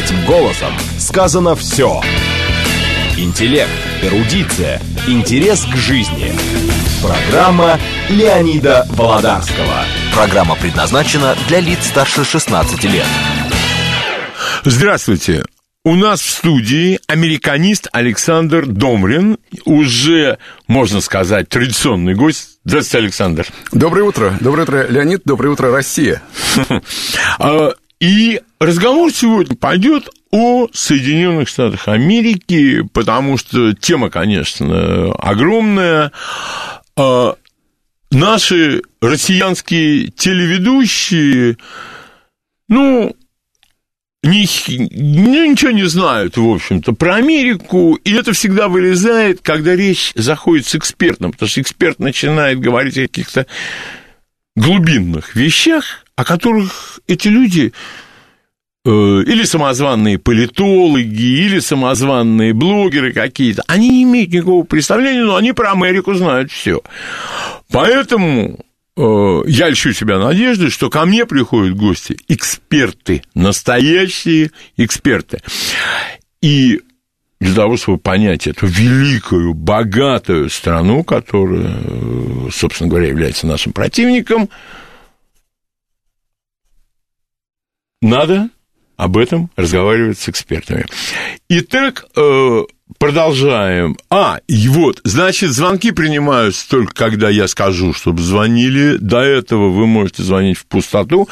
Этим голосом сказано все. Интеллект, эрудиция, интерес к жизни. Программа Леонида Володарского. Программа предназначена для лиц старше 16 лет. Здравствуйте. У нас в студии американист Александр Домрин, уже, можно сказать, традиционный гость. Здравствуйте, Александр. Доброе утро. Доброе утро, Леонид. Доброе утро, Россия. И разговор сегодня пойдет о Соединенных Штатах Америки, потому что тема, конечно, огромная. А, наши россиянские телеведущие, ну, ни, ну, ничего не знают, в общем-то, про Америку, и это всегда вылезает, когда речь заходит с экспертом, потому что эксперт начинает говорить о каких-то глубинных вещах, о которых эти люди э, или самозванные политологи, или самозванные блогеры какие-то, они не имеют никакого представления, но они про Америку знают все. Поэтому Э, я льщу себя надеждой, что ко мне приходят гости эксперты, настоящие эксперты. И для того, чтобы понять эту великую, богатую страну, которая, э, собственно говоря, является нашим противником, надо об этом разговаривать с экспертами. Итак, э, Продолжаем. А, и вот, значит, звонки принимаются только когда я скажу, чтобы звонили. До этого вы можете звонить в пустоту.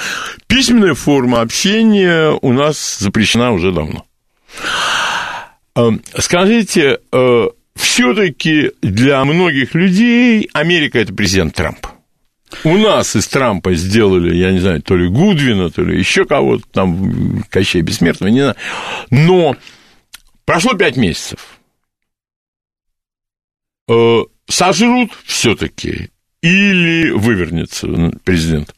Письменная форма общения у нас запрещена уже давно. Эм, скажите, э, все-таки для многих людей Америка это президент Трамп. У нас из Трампа сделали, я не знаю, то ли Гудвина, то ли еще кого-то, там, Кощей Бессмертного, не знаю. Но Прошло пять месяцев. Э, сожрут все-таки или вывернется президент?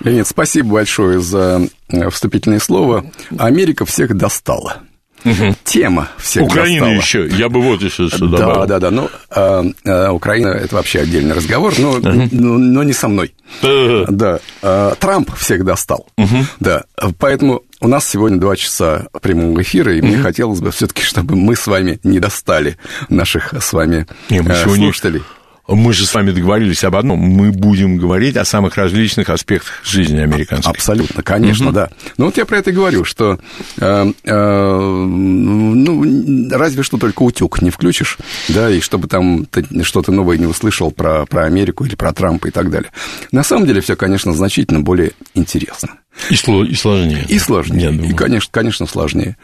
Леонид, спасибо большое за э, вступительное слово. Америка всех достала. Угу. Тема всех Украина достала. еще, я бы вот еще что добавил. Да, да, да, ну, а, а, Украина – это вообще отдельный разговор, но, угу. но, но не со мной. Угу. Да, а, Трамп всех достал, угу. да, поэтому у нас сегодня два часа прямого эфира, и угу. мне хотелось бы все-таки, чтобы мы с вами не достали наших с вами не, мы слушателей. Сегодня мы же с вами договорились об одном. Мы будем говорить о самых различных аспектах жизни американцев. Абсолютно, конечно, угу. да. Ну вот я про это и говорю, что э, э, ну, разве что только утюг не включишь, да, и чтобы там ты что-то новое не услышал про, про Америку или про Трампа и так далее. На самом деле все, конечно, значительно более интересно. И, сло, и сложнее. И сложнее. И, конечно, конечно, сложнее.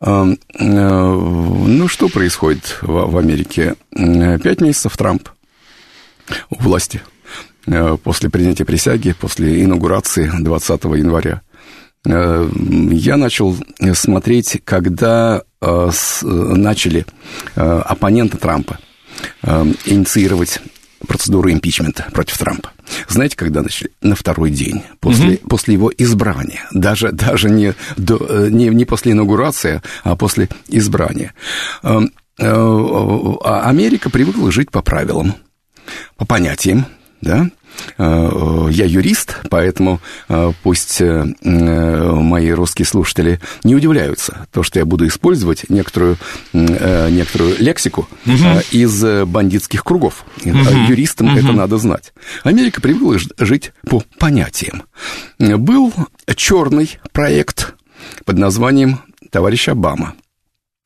Э, э, ну, что происходит в, в Америке? Пять месяцев Трамп у власти э, после принятия присяги, после инаугурации 20 января. Э, я начал смотреть, когда э, начали оппоненты Трампа инициировать процедуру импичмента против Трампа. Знаете, когда начали? На второй день, после, угу. после его избрания. Даже, даже не, до, не, не после инаугурации, а после избрания. А Америка привыкла жить по правилам по понятиям, да, э, я юрист, поэтому э, пусть э, мои русские слушатели не удивляются, то, что я буду использовать некоторую, некоторую лексику угу. из бандитских кругов. Угу. Юристам угу. это надо знать. Америка привыкла жить по понятиям. Был черный проект под названием «Товарищ Обама»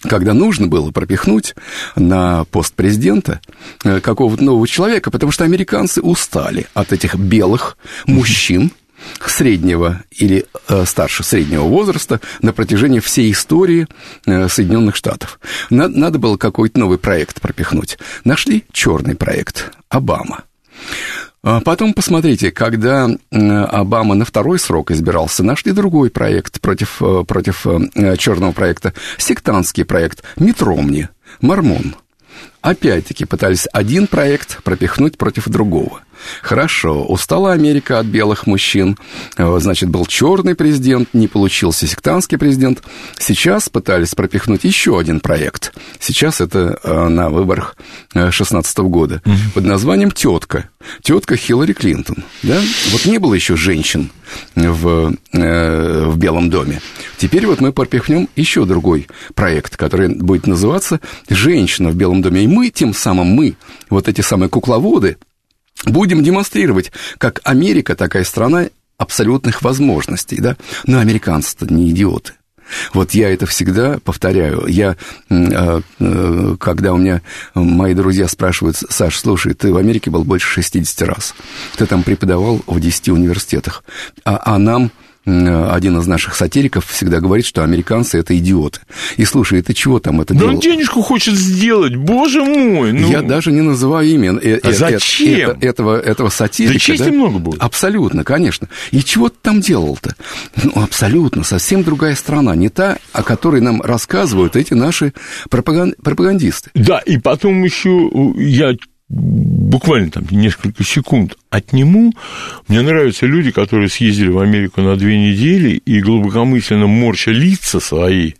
когда нужно было пропихнуть на пост президента э, какого-то нового человека, потому что американцы устали от этих белых мужчин, среднего или э, старше среднего возраста на протяжении всей истории э, Соединенных Штатов. Надо, надо было какой-то новый проект пропихнуть. Нашли черный проект Обама. А потом посмотрите, когда Обама на второй срок избирался, нашли другой проект против, э, против э, черного проекта, сектантский проект Митромни, Мормон. Опять-таки пытались один проект пропихнуть против другого – Хорошо, устала Америка от белых мужчин. Э, значит, был черный президент, не получился сектантский президент. Сейчас пытались пропихнуть еще один проект. Сейчас это э, на выборах 2016 э, года угу. под названием «Тетка». Тетка Хиллари Клинтон. Да? Вот не было еще женщин в, в Белом доме. Теперь вот мы пропихнем еще другой проект, который будет называться «Женщина в Белом доме». И мы, тем самым мы, вот эти самые кукловоды, будем демонстрировать, как Америка такая страна абсолютных возможностей, да? Но американцы-то не идиоты. Вот я это всегда повторяю. Я, э, э, когда у меня мои друзья спрашивают, Саш, слушай, ты в Америке был больше 60 раз, ты там преподавал в 10 университетах, а, а нам один из наших сатириков всегда говорит, что американцы это идиоты. И слушай, это чего там это Да делал? он денежку хочет сделать, боже мой. Ну... Я даже не называю имя э, а зачем? Э, этого, этого сатирика. Да чести да? много будет. Абсолютно, конечно. И чего ты там делал-то? Ну, абсолютно, совсем другая страна, не та, о которой нам рассказывают эти наши пропаган... пропагандисты. Да, и потом еще я буквально там несколько секунд отниму. Мне нравятся люди, которые съездили в Америку на две недели и глубокомысленно морща лица свои,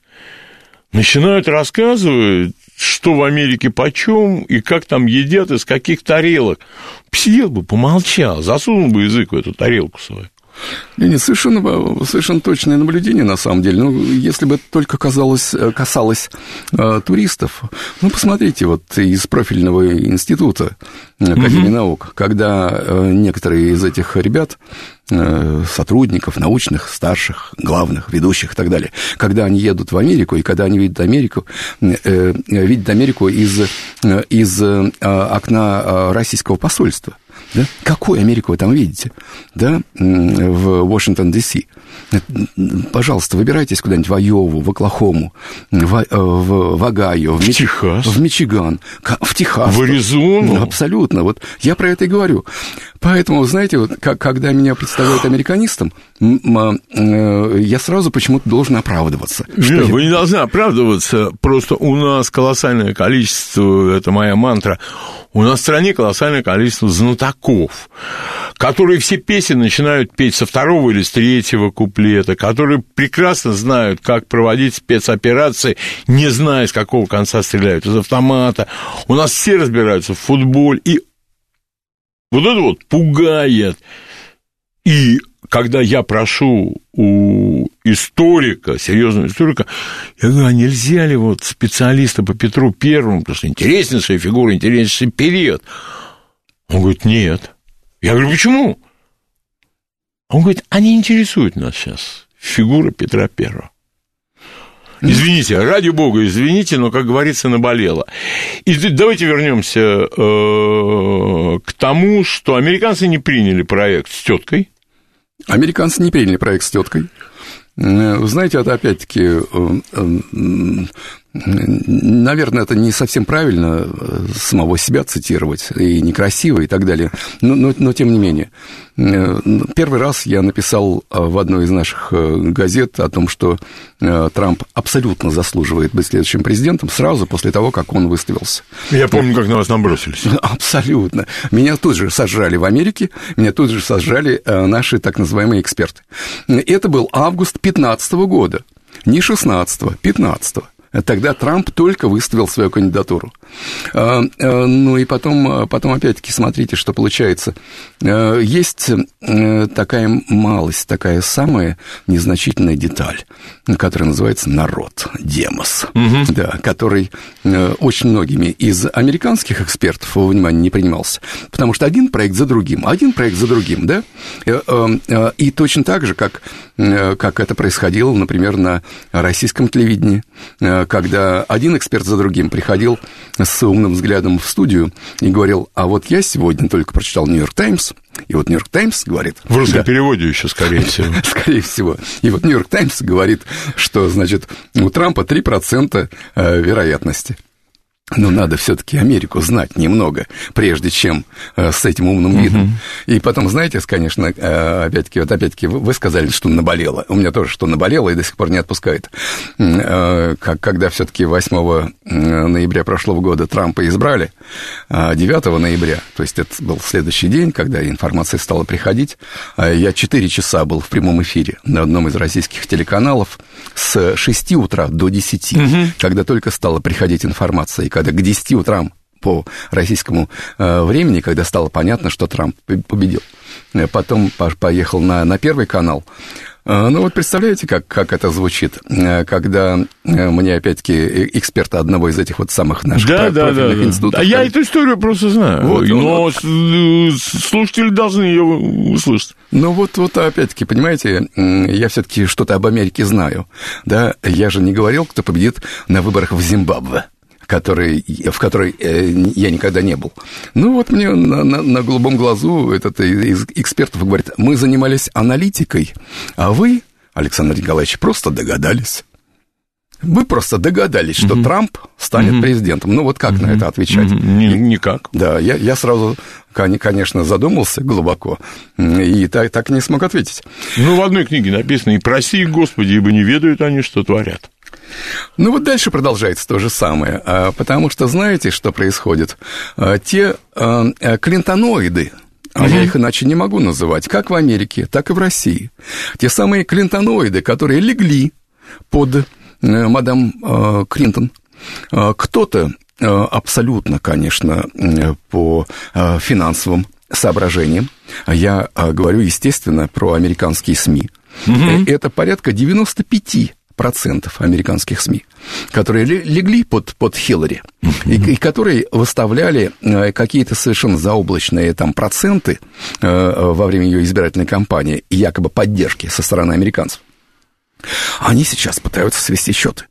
начинают рассказывать, что в Америке почем и как там едят, из каких тарелок. Сидел бы, помолчал, засунул бы язык в эту тарелку свою. Леонид, совершенно, совершенно точное наблюдение, на самом деле. Ну, если бы это только казалось, касалось э, туристов, ну, посмотрите, вот из профильного института Академии угу. наук, когда э, некоторые из этих ребят, э, сотрудников научных, старших, главных, ведущих и так далее, когда они едут в Америку, и когда они видят Америку, э, видят Америку из, из окна российского посольства, да? Какую Америку вы там видите? Да? В Вашингтон, Д.С. Пожалуйста, выбирайтесь куда-нибудь в Айову, в Оклахому, в, э, в, в Огайо, в, в Мич... Техас, в Мичиган, в Техас. В Аризону. Абсолютно. Вот я про это и говорю. Поэтому, знаете, вот, как, когда меня представляют американистом, э, я сразу почему-то должен оправдываться. Нет, я... вы не должны оправдываться. Просто у нас колоссальное количество, это моя мантра, у нас в стране колоссальное количество знатоков, которые все песни начинают петь со второго или с третьего куплета, которые прекрасно знают, как проводить спецоперации, не зная, с какого конца стреляют, из автомата. У нас все разбираются в футболе, и вот это вот пугает. И когда я прошу у историка, серьезного историка, я говорю, а нельзя ли вот специалиста по Петру Первому, потому что интереснейшая фигура, интереснейший период. Он говорит, нет. Я говорю, почему? Он говорит, а не интересует нас сейчас фигура Петра Первого. Извините, ради бога, извините, но, как говорится, наболело. И давайте вернемся э, к тому, что американцы не приняли проект с теткой. Американцы не приняли проект с теткой. Э, знаете, это опять-таки э, Наверное, это не совсем правильно э, самого себя цитировать, и некрасиво, и так далее. Но, но, но тем не менее. Э, первый раз я написал э, в одной из наших газет о том, что Трамп абсолютно заслуживает быть следующим президентом сразу после того, как он выставился. Я помню, как на вас набросились. Абсолютно. Меня тут же сожрали в Америке, меня тут же сожрали наши так называемые эксперты. Это был август 2015 года. Не 16-го, 15-го. Тогда Трамп только выставил свою кандидатуру. А, а, ну и потом, потом опять-таки, смотрите, что получается. А, есть э, такая малость, такая самая незначительная деталь, которая называется народ, демос, угу. да, который э, очень многими из американских экспертов во внимание не принимался. Потому что один проект за другим, один проект за другим, да? Э, и точно так же, как, как это происходило, например, на российском телевидении, когда один эксперт за другим приходил с умным взглядом в студию и говорил, а вот я сегодня только прочитал «Нью-Йорк Таймс», и вот «Нью-Йорк Таймс» говорит... В русском да, переводе еще, скорее всего. Скорее всего. И вот «Нью-Йорк Таймс» говорит, что, значит, у Трампа 3% э, вероятности. Но надо все-таки Америку знать немного, прежде чем э, с этим умным видом. Uh-huh. И потом, знаете, конечно, э, опять-таки, вот опять-таки вы сказали, что наболело. У меня тоже что наболело и до сих пор не отпускает. Э, как, когда все-таки 8 ноября прошлого года Трампа избрали, 9 ноября, то есть это был следующий день, когда информация стала приходить, я 4 часа был в прямом эфире на одном из российских телеканалов с 6 утра до 10, uh-huh. когда только стала приходить информация, когда к 10 утрам по российскому э, времени, когда стало понятно, что Трамп победил. Э, потом поехал на, на Первый канал, А, ну вот представляете, как, как это звучит, э, когда э, мне опять-таки э, эксперта одного из этих вот самых наших да, да, да, да. институтов. А я эту историю просто знаю. Вот, но вот. слушатели должны ее услышать. Ну вот, вот опять-таки, понимаете, я все-таки что-то об Америке знаю. Да, я же не говорил, кто победит на выборах в Зимбабве который, в которой я никогда не был. Ну вот мне на, на, на голубом глазу этот из экспертов говорит, мы занимались аналитикой, а вы, Александр Николаевич, просто догадались. Вы просто догадались, что угу. Трамп станет угу. президентом. Ну вот как угу. на это отвечать? Угу. Никак. Да, я, я сразу, конечно, задумался глубоко и так, так не смог ответить. Ну, в одной книге написано, и проси, Господи, ибо не ведают они, что творят. Ну вот дальше продолжается то же самое, а, потому что знаете, что происходит? А, те а, клинтоноиды, а я их иначе не могу называть, как в Америке, так и в России. Те самые клинтоноиды, которые легли под э, мадам Клинтон. Кто-то абсолютно, конечно, по финансовым соображениям. Я говорю, естественно, про американские СМИ. Угу. Это порядка 95 процентов американских СМИ, которые легли под, под Хиллари, и, и которые выставляли э, какие-то совершенно заоблачные там проценты э, во время ее избирательной кампании, якобы поддержки со стороны американцев, они сейчас пытаются свести счеты.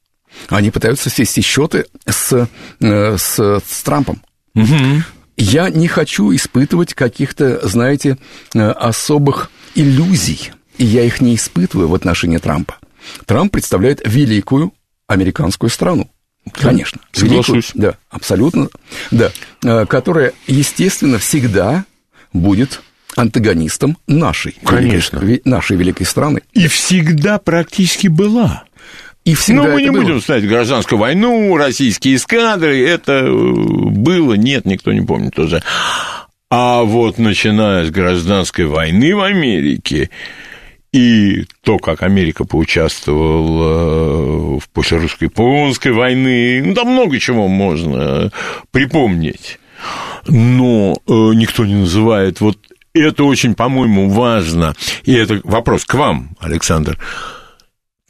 Они пытаются свести счеты с, э, с, с Трампом. Я не хочу испытывать каких-то, знаете, особых иллюзий, и я их не испытываю в отношении Трампа. Трамп представляет великую американскую страну. Конечно. Соглашусь. Великую, да, абсолютно. Да. Э, которая, естественно, всегда будет антагонистом нашей, Конечно. Великой, нашей великой страны. И всегда практически была. И всегда Но мы не было. будем ставить гражданскую войну, российские эскадры, это э, было, нет, никто не помнит уже. А вот начиная с гражданской войны в Америке, и то, как Америка поучаствовала в после русско-японской войны, ну, там много чего можно припомнить. Но э, никто не называет вот это очень, по-моему, важно. И это вопрос к вам, Александр.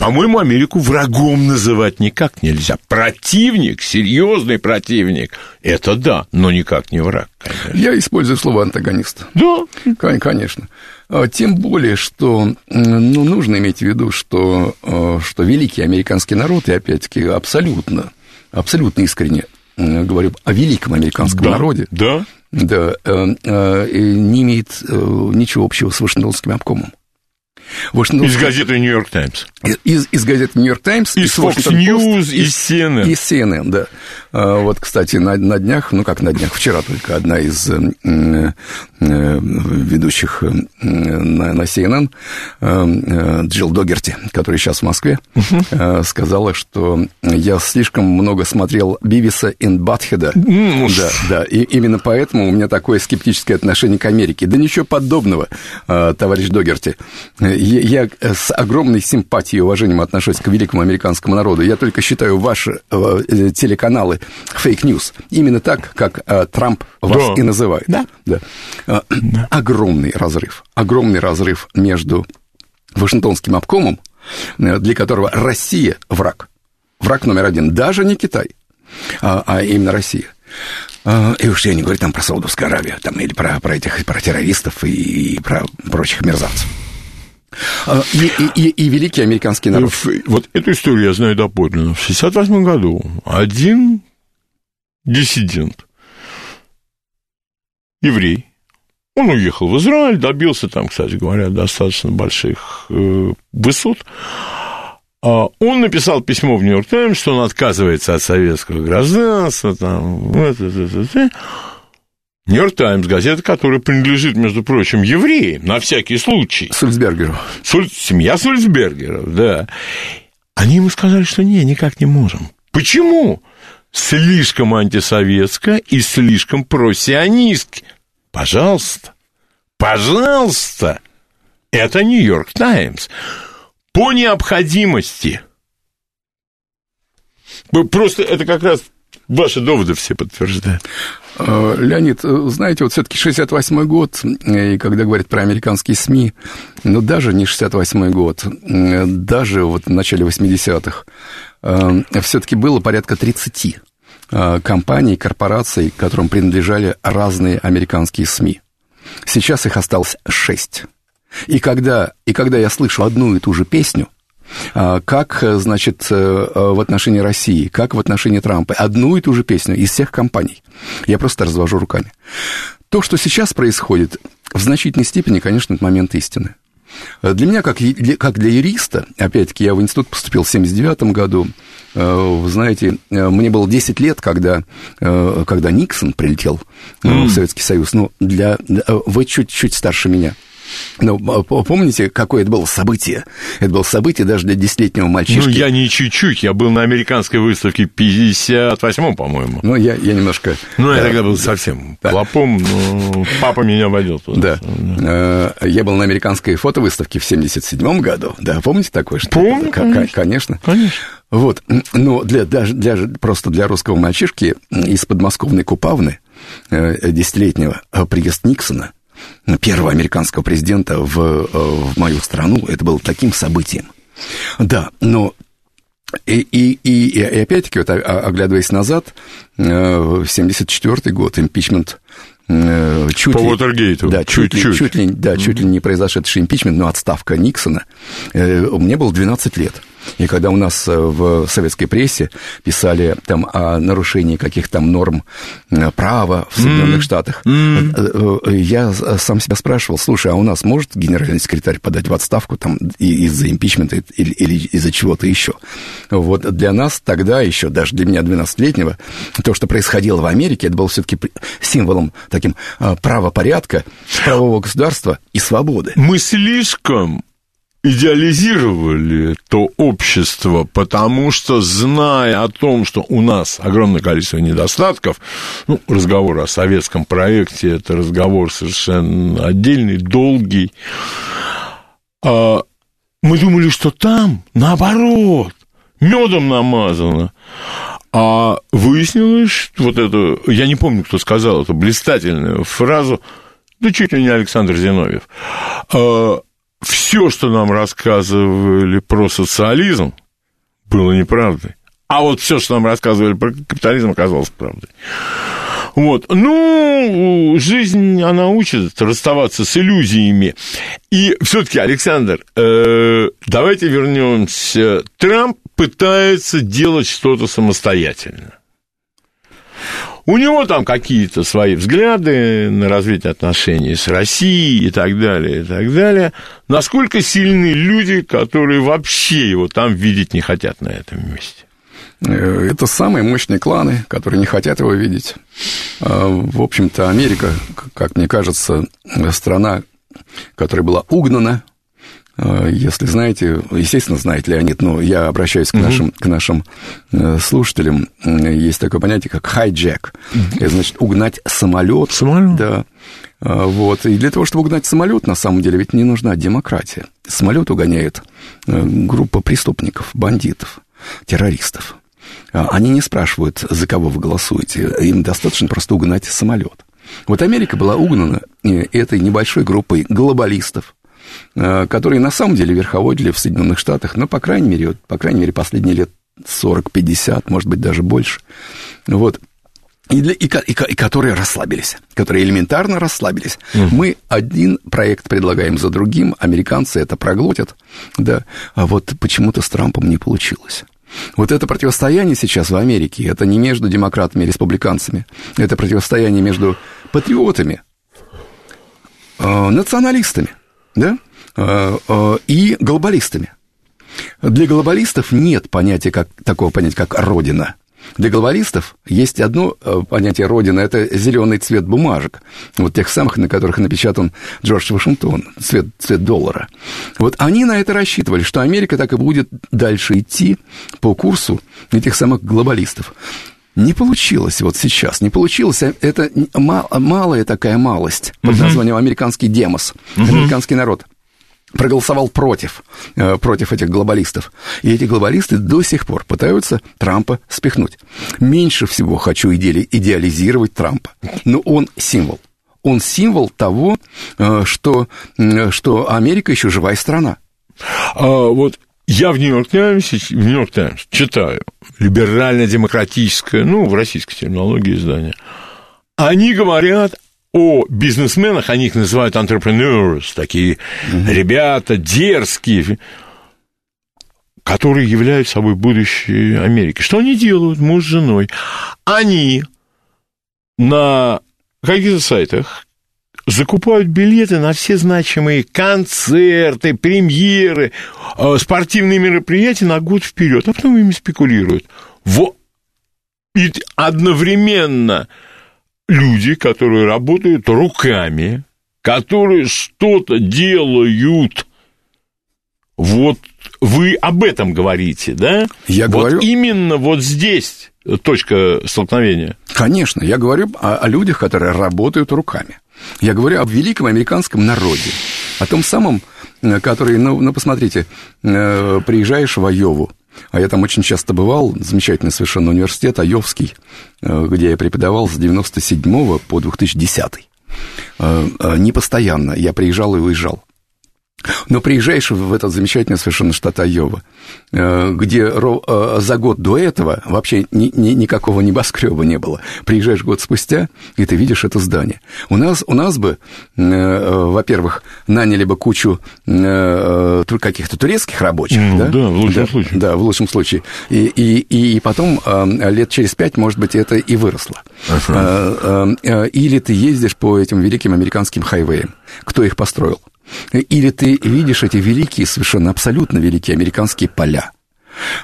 По-моему, Америку врагом называть никак нельзя. Противник, серьезный противник, это да, но никак не враг, конечно. Я использую слово антагонист. Да. Конечно. А, тем более, что ну, нужно иметь в виду, что, а, что великий американский народ, и опять-таки абсолютно, абсолютно искренне говорю о великом американском да, народе, да. Да, э, э, не имеет э, ничего общего с Вашингтонским обкомом. Вашингтон... Из газеты «Нью-Йорк Таймс». Из, из газеты «Нью-Йорк Таймс». Из Fox News, из CNN. Из CNN, да. А, вот, кстати, на, на днях, ну как на днях, вчера только одна из э, э, ведущих э, на, на CNN, э, Джилл Догерти, который сейчас в Москве, uh-huh. сказала, что я слишком много смотрел Бивиса и Батхеда. Да, да, и именно поэтому у меня такое скептическое отношение к Америке. Да ничего подобного, товарищ Догерти я с огромной симпатией и уважением отношусь к великому американскому народу. Я только считаю ваши э, телеканалы fake news. Именно так, как э, Трамп вас да. и называет. Да. да. Э, да. Огромный разрыв. Огромный разрыв между Вашингтонским обкомом, для которого Россия враг. Враг номер один. Даже не Китай, а, а именно Россия. И уж я не говорю там про Саудовскую Аравию, там, или про, про этих про террористов и, и про прочих мерзавцев. А, и, и, и, великий американский народ. Вот эту историю я знаю доподлинно. В 1968 году один диссидент, еврей, он уехал в Израиль, добился там, кстати говоря, достаточно больших э, высот. А он написал письмо в Нью-Йорк Таймс, что он отказывается от советского гражданства, там, вот, это, это, это. Нью-Йорк Таймс, газета, которая принадлежит, между прочим, евреям, на всякий случай. Сульцбергеру. Суль... Семья Сульцбергеров, да. Они ему сказали, что не, никак не можем. Почему? Слишком антисоветско и слишком просионистски. Пожалуйста, пожалуйста, это Нью-Йорк Таймс. По необходимости. Просто это как раз ваши доводы все подтверждают. Э, Леонид, э, знаете, вот все-таки 68-й год, и когда говорят про американские СМИ, ну, даже не 68-й год, даже вот в начале 80-х, все-таки было порядка 30 компаний, корпораций, которым принадлежали разные американские СМИ. Сейчас их осталось 6. И когда, и когда я слышу одну и ту же песню, как, значит, э, в отношении России, как в отношении Трампа, одну и ту же песню из всех компаний, я просто развожу руками. То, что сейчас происходит, в значительной степени, конечно, это момент истины. Для меня, как, как для юриста, опять-таки, я в институт поступил в 79 году, э, вы знаете, э, мне было 10 лет, когда, когда Никсон прилетел mm. в Советский Союз. Ну, для, вы чуть-чуть старше меня. Ну, помните, какое это было событие? Это было событие даже для десятилетнего мальчишки. Ну, я не чуть-чуть, я был на американской выставке 58-м, по-моему. Ну, я, я немножко... Ну, я тогда был совсем да. клопом, но папа меня водил туда. Да. да. Э, я был на американской фотовыставке в 77-м году. Да, помните такое? Что Помню, конечно. Конечно. Конечно. Вот, но для, даже для, просто для русского мальчишки из подмосковной Купавны, э, десятилетнего, э, приезд Никсона – первого американского президента в, э, в мою страну. Это было таким событием. Да, но и, и, и, и опять-таки, вот, оглядываясь назад, 74 э, год, импичмент э, чуть По ли, Уотергейту. Да, чуть, чуть, ли, чуть, ли, да, чуть ли не произошедший импичмент, но отставка Никсона. Мне было 12 лет. И когда у нас э, в советской прессе писали там о нарушении каких-то там норм э, права в Соединенных mm-hmm. Штатах, mm-hmm. я сам себя спрашивал, слушай, а у нас может генеральный секретарь подать в отставку там из-за импичмента или, или из-за чего-то еще? Вот для нас тогда еще, даже для меня 12-летнего, то, что происходило в Америке, это было все-таки символом таким правопорядка, правового государства и свободы. Мы слишком идеализировали то общество, потому что, зная о том, что у нас огромное количество недостатков, ну, разговор о советском проекте, это разговор совершенно отдельный, долгий, а мы думали, что там, наоборот, медом намазано. А выяснилось, вот это, я не помню, кто сказал эту блистательную фразу, да чуть ли не Александр Зиновьев, а, все, что нам рассказывали про социализм, было неправдой. А вот все, что нам рассказывали про капитализм, оказалось правдой. Вот. Ну, жизнь, она учит расставаться с иллюзиями. И все-таки, Александр, э, давайте вернемся. Трамп пытается делать что-то самостоятельно. У него там какие-то свои взгляды на развитие отношений с Россией и так далее, и так далее. Насколько сильны люди, которые вообще его там видеть не хотят на этом месте? Э, это самые мощные кланы, которые не хотят его видеть. А, в общем-то, Америка, как мне кажется, страна, которая была угнана если знаете, естественно, знаете, Леонид, но я обращаюсь к нашим, к нашим э, слушателям. Есть такое понятие, как хайджек. Это значит угнать самолет. Самолет. Да. Вот. И для того, чтобы угнать самолет, на самом деле, ведь не нужна демократия. Самолет угоняет э, группа преступников, бандитов, террористов. Они не спрашивают, за кого вы голосуете. Им достаточно просто угнать самолет. Вот Америка была угнана э, этой небольшой группой глобалистов, Э, которые на самом деле верховодили в Соединенных Штатах, но, по крайней мере, по крайней мере, последние лет 40-50, может быть, даже больше. Вот. И, для, и, и, и которые расслабились, которые элементарно расслабились. Угу. Мы один проект предлагаем за другим, американцы это проглотят, да, а вот почему-то с Трампом не получилось. Вот это противостояние сейчас в Америке, это не между демократами и республиканцами, это противостояние между патриотами, э, националистами, да, э, э, и глобалистами. Для глобалистов нет понятия как, такого понятия, как родина. Для глобалистов есть одно э, понятие родина – это зеленый цвет бумажек, вот тех самых, на которых напечатан Джордж Вашингтон, цвет, цвет доллара. Вот они на это рассчитывали, что Америка так и будет дальше идти по курсу этих самых глобалистов. Не получилось вот сейчас, не получилось. Это малая такая малость под названием американский демос, американский народ. проголосовал против, э, против этих глобалистов. И эти глобалисты до сих пор пытаются Трампа спихнуть. Меньше всего хочу иде- идеализировать Трампа. Но он символ. Он символ того, э, что, э, что Америка еще живая страна. А, вот я в Нью-Йорк Таймс, в Нью-Йорк Таймс читаю либерально-демократическое, ну, в российской терминологии издание. Они говорят о бизнесменах, они их называют entrepreneurs, такие mm-hmm. ребята дерзкие, которые являются собой будущее Америки. Что они делают, муж с женой? Они на каких-то сайтах закупают билеты на все значимые концерты, премьеры, э, спортивные мероприятия на год вперед, а потом ими спекулируют. Во... И одновременно люди, которые работают руками, которые что-то делают. Вот вы об этом говорите, да? Я вот говорю... Именно вот здесь точка столкновения. Конечно, я говорю о, о людях, которые работают руками. Я говорю о великом американском народе, о том самом, э, который, ну, ну посмотрите, э, приезжаешь в Айову, а я там очень часто бывал, замечательный совершенно университет, Айовский, э, где я преподавал с 97 по 2010. Не постоянно, я приезжал и уезжал. Но приезжаешь в этот замечательный совершенно штат Айова, э, где э, за год до этого вообще ни, ни, никакого небоскреба не было. Приезжаешь год спустя, и ты видишь это здание. У нас, у нас бы, э, во-первых, наняли бы кучу каких-то турецких рабочих. Ну, да? да, в лучшем да, случае. Да, в лучшем случае. И, и, и потом лет через пять, может быть, это и выросло. Uh-huh. Или ты ездишь по этим великим американским хайвеям. Кто их построил? Или ты видишь эти великие, совершенно абсолютно великие американские поля,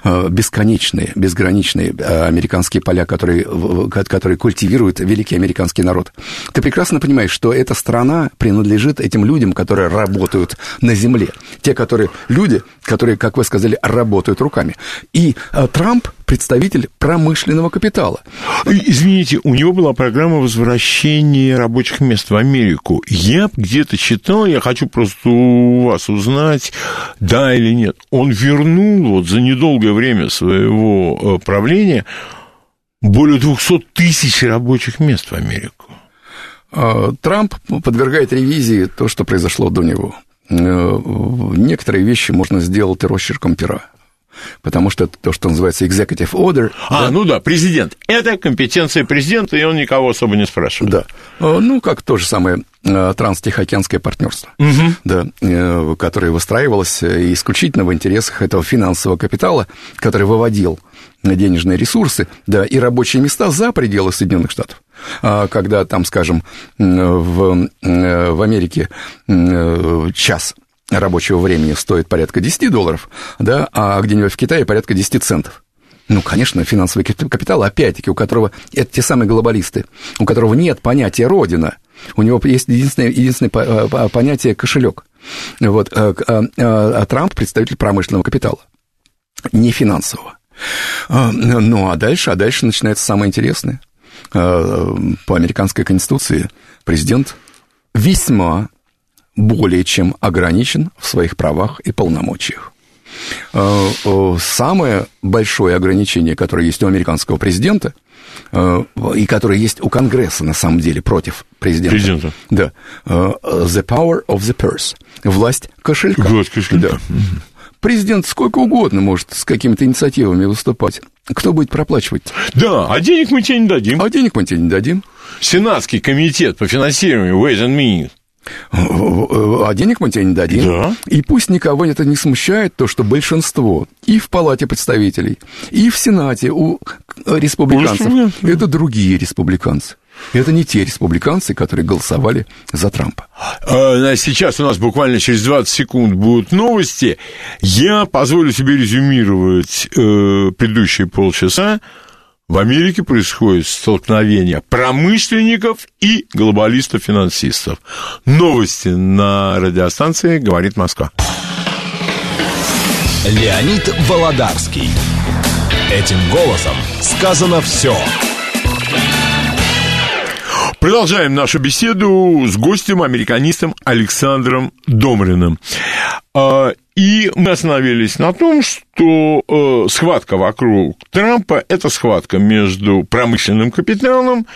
э, бесконечные, безграничные э, американские поля, которые, которые культивируют великий американский народ. Ты прекрасно понимаешь, что эта страна принадлежит этим людям, которые работают на земле. Те, которые люди, которые, как вы сказали, работают руками. И э, Трамп представитель промышленного капитала. Извините, у него была программа возвращения рабочих мест в Америку. Я где-то читал, я хочу просто у вас узнать, да или нет. Он вернул вот за недолгое время своего э, правления более 200 тысяч рабочих мест в Америку. А, Трамп подвергает ревизии то, что произошло до него. Э, некоторые вещи можно сделать росчерком пера потому что то, что называется executive order. А, да? ну да, президент. Это компетенция президента, и он никого особо не спрашивает. Да. Э, ну, как то же самое э, транстихоокеанское партнерство, угу. да, э, которое выстраивалось исключительно в интересах этого финансового капитала, который выводил денежные ресурсы, да, и рабочие места за пределы Соединенных Штатов. А когда там, скажем, в, в Америке час рабочего времени стоит порядка 10 долларов, да, а где-нибудь в Китае порядка 10 центов. Ну, конечно, финансовый капитал, опять-таки, у которого это те самые глобалисты, у которого нет понятия родина, у него есть единственное, единственное э, понятие кошелек. Вот, а, а Трамп представитель промышленного капитала, не финансового. Ну, а дальше, а дальше начинается самое интересное. По американской конституции президент весьма более чем ограничен в своих правах и полномочиях. Э, э, самое большое ограничение, которое есть у американского президента, э, и которое есть у Конгресса, на самом деле, против президента. Президента. Да. The power of the purse. Власть кошелька. Власть кошелька. Да. Президент сколько угодно может с какими-то инициативами выступать. Кто будет проплачивать? Да, а денег мы тебе не дадим. А денег мы тебе не дадим. Сенатский комитет по финансированию Ways and Means а денег мы тебе не дадим. Да. И пусть никого это не смущает, то, что большинство и в Палате представителей, и в Сенате у республиканцев это другие республиканцы. Это не те республиканцы, которые голосовали за Трампа. А, сейчас у нас буквально через 20 секунд будут новости. Я позволю себе резюмировать э, предыдущие полчаса. В Америке происходит столкновение промышленников и глобалистов-финансистов. Новости на радиостанции «Говорит Москва». Леонид Володарский. Этим голосом сказано все. Продолжаем нашу беседу с гостем, американистом Александром Домриным. И мы остановились на том, что э, схватка вокруг Трампа – это схватка между промышленным капиталом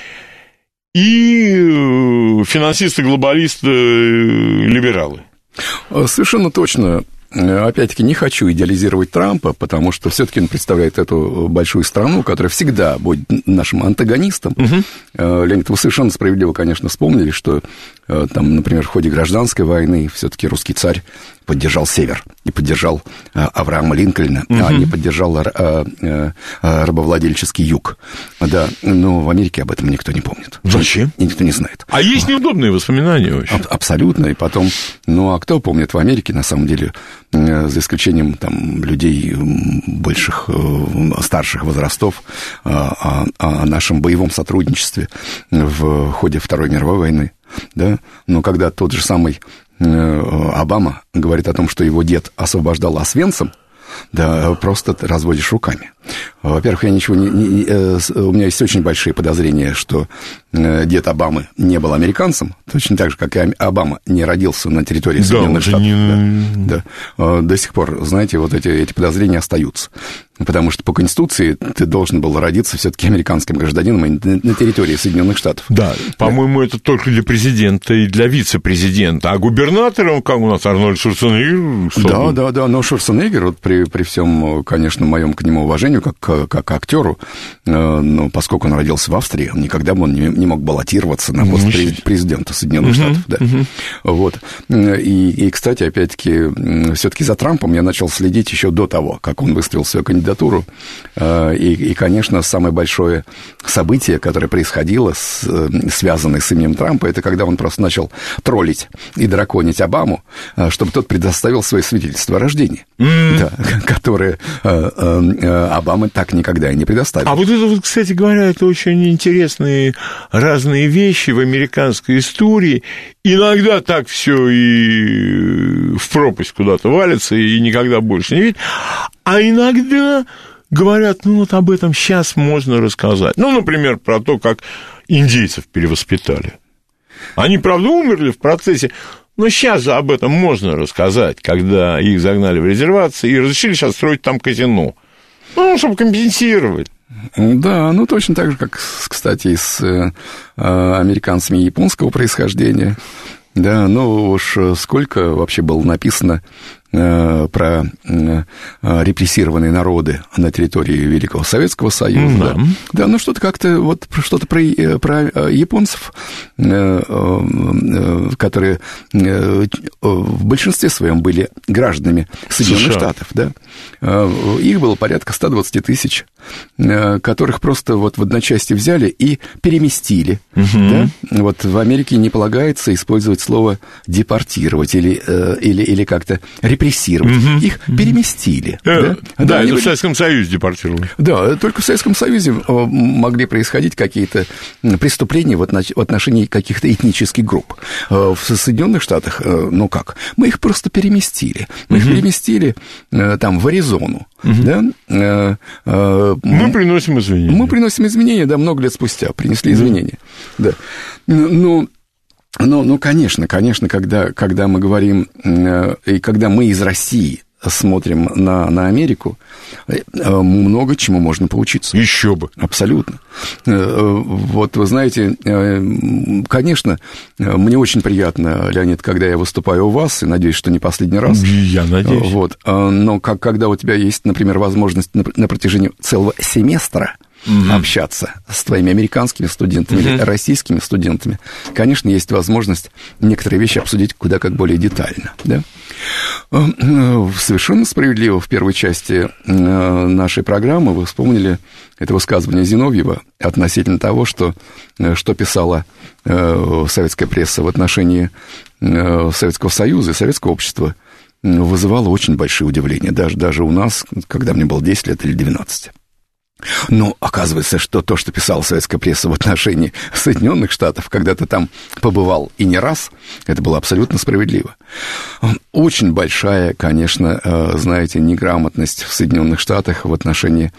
и э, финансисты-глобалисты, э, либералы. Совершенно точно. Э, опять-таки, не хочу идеализировать Трампа, потому что все-таки он представляет эту большую страну, которая всегда будет нашим антагонистом. Угу. Леонид, вы совершенно справедливо, конечно, вспомнили, что э, там, например, в ходе гражданской войны все-таки русский царь поддержал Север и поддержал Авраама Линкольна, угу. а не поддержал рабовладельческий юг. Да, но в Америке об этом никто не помнит. Зачем? И никто не знает. А есть неудобные воспоминания вообще? Абсолютно. И потом, ну а кто помнит в Америке, на самом деле, Э, за исключением там, людей больших, э, старших возрастов, э, о, о нашем боевом сотрудничестве в ходе Второй мировой войны. Да? Но когда тот же самый Обама говорит о том, что его дед освобождал Освенцим, да, просто разводишь руками. Во-первых, я ничего не, не, не... Э, у меня есть очень большие подозрения, что э, дед Обамы не был американцем, точно так же, как и Обама не родился на территории Соединенных да, Штатов. Не... Да, да. До сих пор, знаете, вот эти, эти подозрения остаются. Потому что по Конституции ты должен был родиться все-таки американским гражданином на территории Соединенных Штатов. Да, по-моему, это только для президента и для вице-президента. А губернатором, как у нас Арнольд Шварценеггер... Да, да, да, но Шварценеггер, вот при, при всем, конечно, моем к нему уважению, как как актеру, э, но поскольку он родился в Австрии, он никогда бы он не, не мог баллотироваться на пост президента Соединенных Штатов. Да. Вот. И, и, кстати, опять-таки, все-таки за Трампом я начал следить еще до того, как он выставил свою кандидатуру. Э, и, и конечно, самое большое событие, которое происходило, с, э, связанное с именем Трампа, это когда он просто начал троллить и драконить Обаму, чтобы тот предоставил свое свидетельство о рождении, mm. да, которое Обама так никогда и не предоставит. А вот это, вот, кстати говоря, это очень интересные разные вещи в американской истории. Иногда так все и в пропасть куда-то валится, и никогда больше не видит. А иногда говорят, ну вот об этом сейчас можно рассказать. Ну, например, про то, как индейцев перевоспитали. Они, правда, умерли в процессе, но сейчас об этом можно рассказать, когда их загнали в резервации и разрешили сейчас строить там казино. Ну, чтобы компенсировать. Да, ну точно так же, как, кстати, с э, американцами японского происхождения. Да, ну уж сколько вообще было написано Э, про э, репрессированные народы на территории Великого Советского Союза. Mm-hmm. Да. да, ну что-то как-то вот что-то про, э, про японцев, которые в большинстве своем были гражданами Соединенных США. Штатов, да. Их было порядка 120 тысяч, которых просто вот в одночасье взяли и переместили. Mm-hmm. Да? Вот в Америке не полагается использовать слово депортировать или, или, или как-то репрессировать репрессировать. Угу. Их переместили. Э, да, да это в Советском Союзе депортировали. Да, только в Советском Союзе э, могли происходить какие-то преступления в отношении каких-то этнических групп. Э, в Соединенных Штатах, ну как, мы их просто переместили. Мы угу. их переместили там в Аризону. Угу. Да? Мы приносим извинения. Мы приносим извинения, да, много лет спустя принесли извинения. Да. Ну, ну, ну, конечно, конечно, когда, когда мы говорим, э, и когда мы из России смотрим на, на Америку, э, много чему можно поучиться. Еще бы. Абсолютно. Э, вот вы знаете, конечно, мне очень приятно, Леонид, когда я выступаю у вас, и надеюсь, что не последний раз. Я надеюсь. Вот. Но как, когда у тебя есть, например, возможность на, на протяжении целого семестра угу. общаться с твоими американскими студентами угу. или российскими студентами, конечно, есть возможность некоторые вещи обсудить куда как более детально. Да? Э, совершенно справедливо в первой части э, нашей программы вы вспомнили это высказывание Зиновьева относительно того, что, э, что писала советская пресса в отношении Советского Союза и Советского общества, вызывало очень большое удивление, даже, даже у нас, когда мне было 10 лет или 12. Но оказывается, что то, что писала советская пресса в отношении Соединенных Штатов, когда ты там побывал и не раз, это было абсолютно справедливо. Очень большая, конечно, э, знаете, неграмотность в Соединенных Штатах в отношении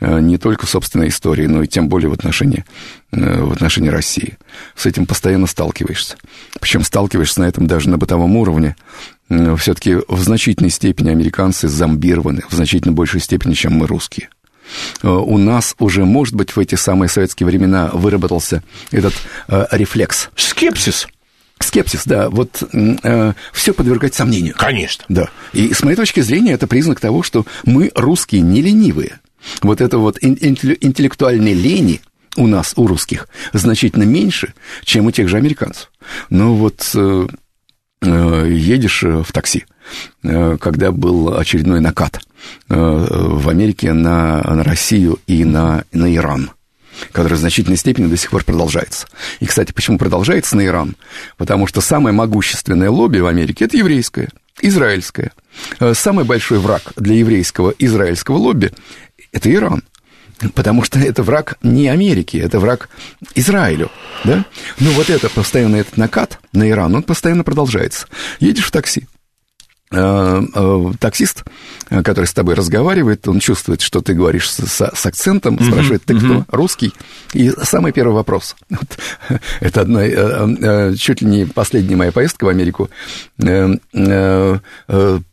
э, не только собственной истории, но и тем более в отношении, э, в отношении России. С этим постоянно сталкиваешься. Причем сталкиваешься на этом даже на бытовом уровне. Все-таки в значительной степени американцы зомбированы, в значительно большей степени, чем мы русские. Э, у нас уже, может быть, в эти самые советские времена выработался этот э, рефлекс. Скепсис. Скепсис, да, вот э, все подвергать сомнению. Конечно. Да. И с моей точки зрения это признак того, что мы, русские, не ленивые. Вот это вот интеллектуальной лени у нас, у русских, значительно меньше, чем у тех же американцев. Ну вот э, э едешь в такси, э, когда был очередной накат – Э, в Америке на, на Россию и на, на Иран который в значительной степени до сих пор продолжается. И, кстати, почему продолжается на Иран? Потому что самое могущественное лобби в Америке – это еврейское, израильское. Э, самый большой враг для еврейского израильского лобби – это Иран. Потому что это враг не Америки, это враг Израилю. Да? Но вот это постоянно этот накат на Иран, он постоянно продолжается. Едешь в такси, Э, э, таксист, э, который с тобой разговаривает, он чувствует, что ты говоришь с, с акцентом, uh-huh, спрашивает, ты uh-huh. кто? Русский? И самый первый вопрос. Вот, это одна, чуть ли не последняя моя поездка в Америку.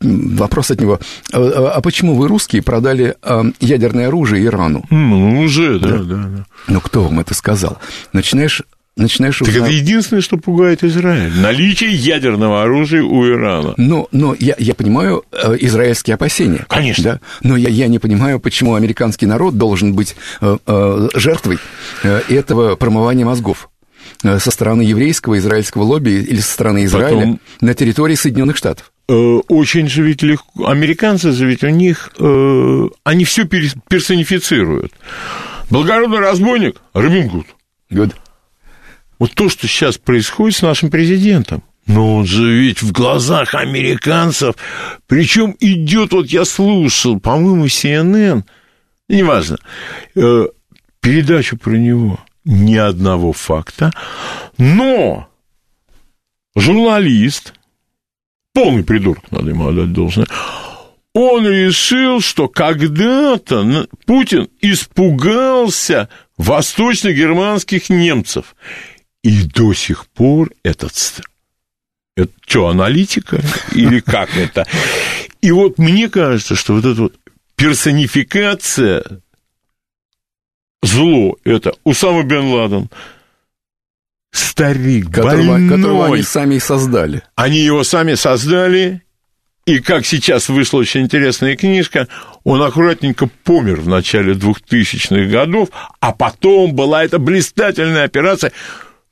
Вопрос от него, а почему вы, русские, продали ядерное оружие Ирану? Ну, уже, да, да, да. да. Ну, кто вам это сказал? Начинаешь начинаешь узнавать... Так это единственное, что пугает Израиль. Наличие ядерного оружия у Ирана. Но, но я, я понимаю э, израильские опасения. Конечно. Да? Но я, я не понимаю, почему американский народ должен быть э, э, жертвой э, этого промывания мозгов э, со стороны еврейского, израильского лобби или со стороны Израиля Потом... на территории Соединенных Штатов. Э, очень же ведь легко. Американцы же ведь у них... Они все персонифицируют. Благородный разбойник Робин Гуд. Гуд. Вот то, что сейчас происходит с нашим президентом. Но он же ведь в глазах американцев, причем идет, вот я слушал, по-моему, CNN, неважно, э, передачу про него, ни одного факта, но журналист, полный придурок, надо ему отдать должное, он решил, что когда-то Путин испугался восточно-германских немцев. И до сих пор этот... Это что, аналитика? Или как это? И вот мне кажется, что вот эта вот персонификация зло это Усама бен Ладен, старик, которого, больной. которого они сами создали. Они его сами создали, и как сейчас вышла очень интересная книжка, он аккуратненько помер в начале 2000-х годов, а потом была эта блистательная операция –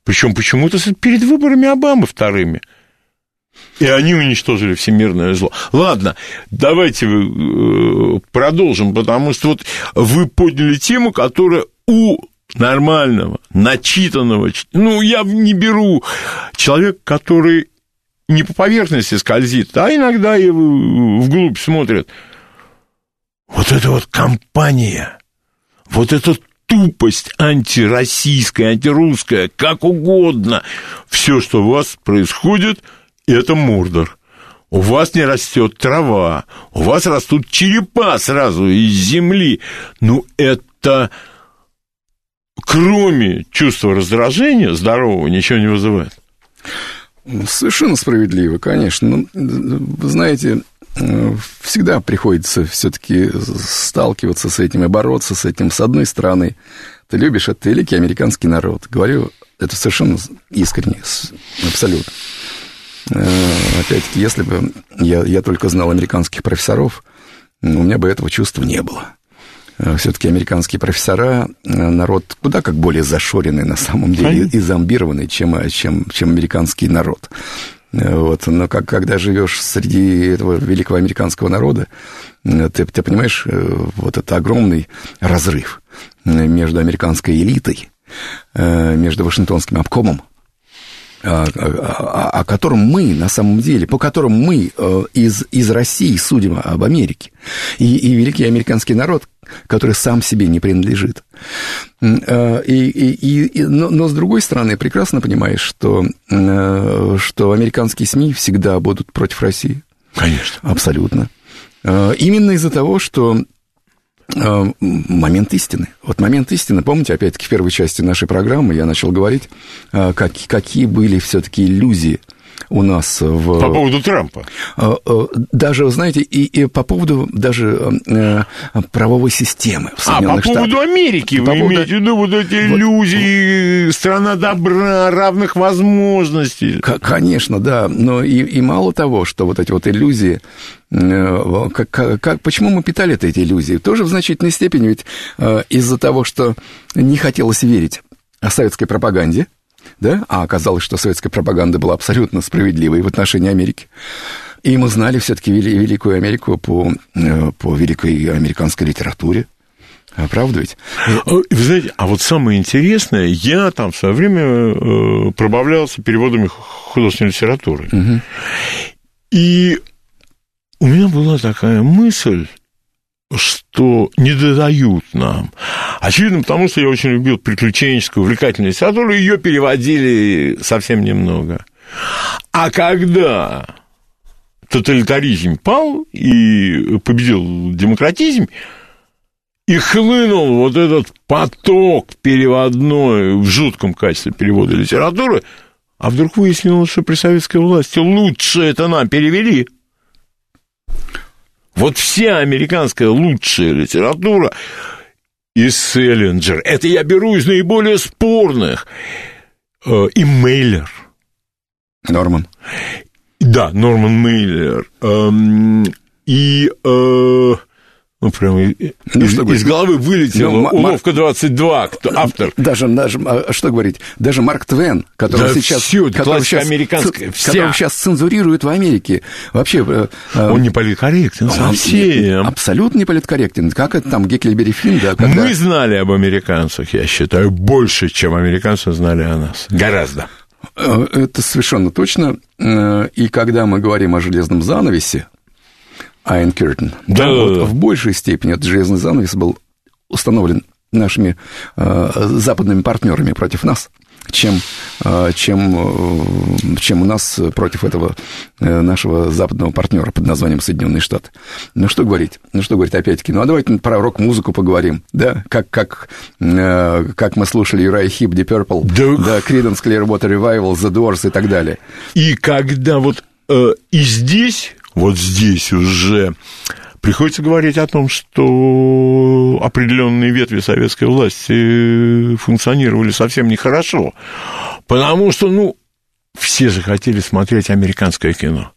причем почему-то перед выборами Обамы вторыми. И они уничтожили всемирное зло. Ладно, давайте э, продолжим, потому что вот вы подняли тему, которая у нормального, начитанного, ну, я не беру человека, который не по поверхности скользит, а иногда и вглубь смотрит. Вот эта вот компания, вот этот тупость антироссийская, антирусская, как угодно. Все, что у вас происходит, это Мордор. У вас не растет трава, у вас растут черепа сразу из земли. Ну, это кроме чувства раздражения здорового ничего не вызывает. Совершенно справедливо, конечно. Но, ну, вы знаете, всегда приходится все-таки сталкиваться с этим и бороться с этим. С одной стороны, ты любишь этот великий американский народ. Говорю это совершенно искренне, абсолютно. Э, опять-таки, если бы я, я только знал американских профессоров, у меня бы этого чувства не было. Э, Все-таки американские профессора э, народ куда как более зашоренный на самом деле и зомбированный, чем, чем, чем американский народ. Вот. Но как, когда живешь среди этого великого американского народа, ты, ты понимаешь, э, вот это огромный разрыв между американской элитой, э, между Вашингтонским обкомом, о, о, котором мы, на самом деле, по которому мы э, из, из России судим об Америке. И, и великий американский народ, который сам себе не принадлежит. И, и, и, но, но, с другой стороны, прекрасно понимаешь, что, что американские СМИ всегда будут против России. Конечно. Абсолютно. Именно из-за того, что момент истины. Вот момент истины, помните, опять-таки, в первой части нашей программы я начал говорить, как, какие были все-таки иллюзии у нас в... По поводу Трампа. Э, э, даже, знаете, и, и по поводу даже э, правовой системы в Соединенных А, по поводу Штатах. Америки по вы поводу... имеете в виду вот эти вот... иллюзии, страна добра, равных возможностей. Конечно, да, но и, и мало того, что вот эти вот иллюзии, как, как, почему мы питали эти иллюзии? Тоже в значительной степени ведь из-за того, что не хотелось верить о советской пропаганде, да, а оказалось, что советская пропаганда была абсолютно справедливой в отношении Америки. И мы знали все-таки Великую Америку по, э, по великой американской литературе. А правда ведь? Э, вы знаете, а вот самое интересное, я там в свое время э, пробавлялся переводами художественной литературы. Угу. И у меня была такая мысль, что не додают нам. Очевидно, потому что я очень любил приключенческую, увлекательную литературу, ее переводили совсем немного. А когда тоталитаризм пал и победил демократизм, и хлынул вот этот поток переводной в жутком качестве перевода литературы, а вдруг выяснилось, что при советской власти лучше это нам перевели – вот вся американская лучшая литература из Селлинджер. Это я беру из наиболее спорных. Э, и Мейлер. Норман. Да, Норман Мейлер. Эм, и э, ну, прям ну, из, из головы вылетела ну, уловка 22, кто автор. Даже, даже, а, что говорить, даже Марк Твен, который да сейчас... Все, который сейчас, американская, вся. Которого сейчас цензурируют в Америке. Вообще... Э, э, Он не политкорректен совсем. Абсолютно не политкорректен. Как это там, Геккельбери Финн, да? Когда... Мы знали об американцах, я считаю, больше, чем американцы знали о нас. Гораздо. Э, это совершенно точно. И когда мы говорим о железном занавесе, Iron Curtain. Да, вот в большей степени этот железный занавес был установлен нашими э, западными партнерами против нас, чем, э, чем, э, чем у нас против этого э, нашего западного партнера под названием Соединенные Штаты. Ну что говорить? Ну что говорить опять-таки? Ну а давайте про рок-музыку поговорим, да? Как, как, э, как мы слушали Uriah Heep, Deep Purple, да, да Creedence Clearwater Revival, The Doors и так далее. И когда вот э, и здесь вот здесь уже приходится говорить о том, что определенные ветви советской власти функционировали совсем нехорошо, потому что, ну, все же хотели смотреть американское кино.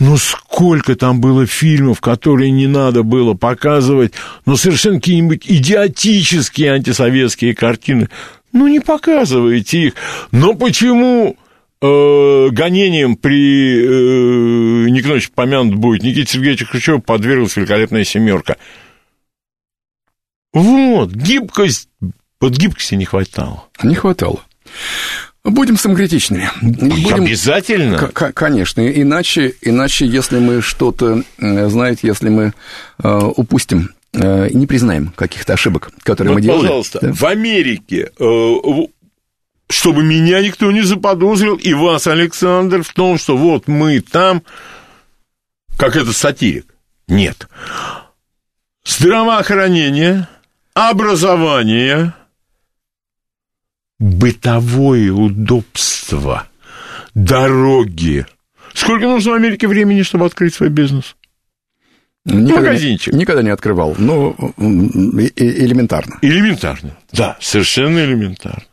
Ну, сколько там было фильмов, которые не надо было показывать, ну, совершенно какие-нибудь идиотические антисоветские картины. Ну, не показывайте их. Но почему э, гонением при э, Никонович помянут будет Никита Сергеевич Хрущев подверглась великолепная семерка. Вот, гибкость, вот гибкости не хватало. Не хватало. Будем самокритичными. Будем... Обязательно? К- конечно. Иначе, иначе, если мы что-то, э, знаете, если мы э, упустим э, не признаем каких-то ошибок, которые вот, мы делали. Пожалуйста, да? в Америке э, чтобы меня никто не заподозрил, и вас, Александр, в том, что вот мы там, как этот сатирик. Нет. Здравоохранение, образование, бытовое удобство, дороги. Сколько нужно в Америке времени, чтобы открыть свой бизнес? Никогда Магазинчик. Не, никогда не открывал, но элементарно. Элементарно, да, совершенно элементарно.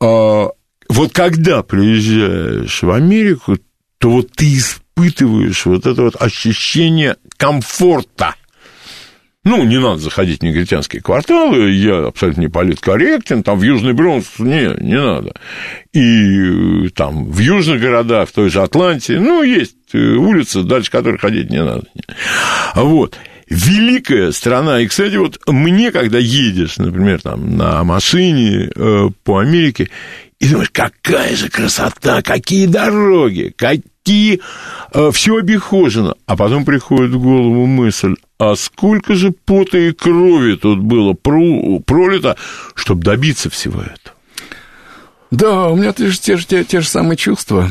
А, вот когда приезжаешь в Америку, то вот ты испытываешь вот это вот ощущение комфорта. Ну, не надо заходить в негритянские кварталы, я абсолютно не политкорректен, там в Южный Бронкс, не, не надо. И э, там в южных городах, в той же Атланте, ну, есть э, улицы, дальше которых ходить не надо. Вот великая страна. И, кстати, вот мне, когда едешь, например, там, на машине э, по Америке, и думаешь, какая же красота, какие дороги, какие... Э, все обихожено. А потом приходит в голову мысль, а сколько же пота и крови тут было пролито, чтобы добиться всего этого. Да, у меня те же, те, же, те, те же самые чувства,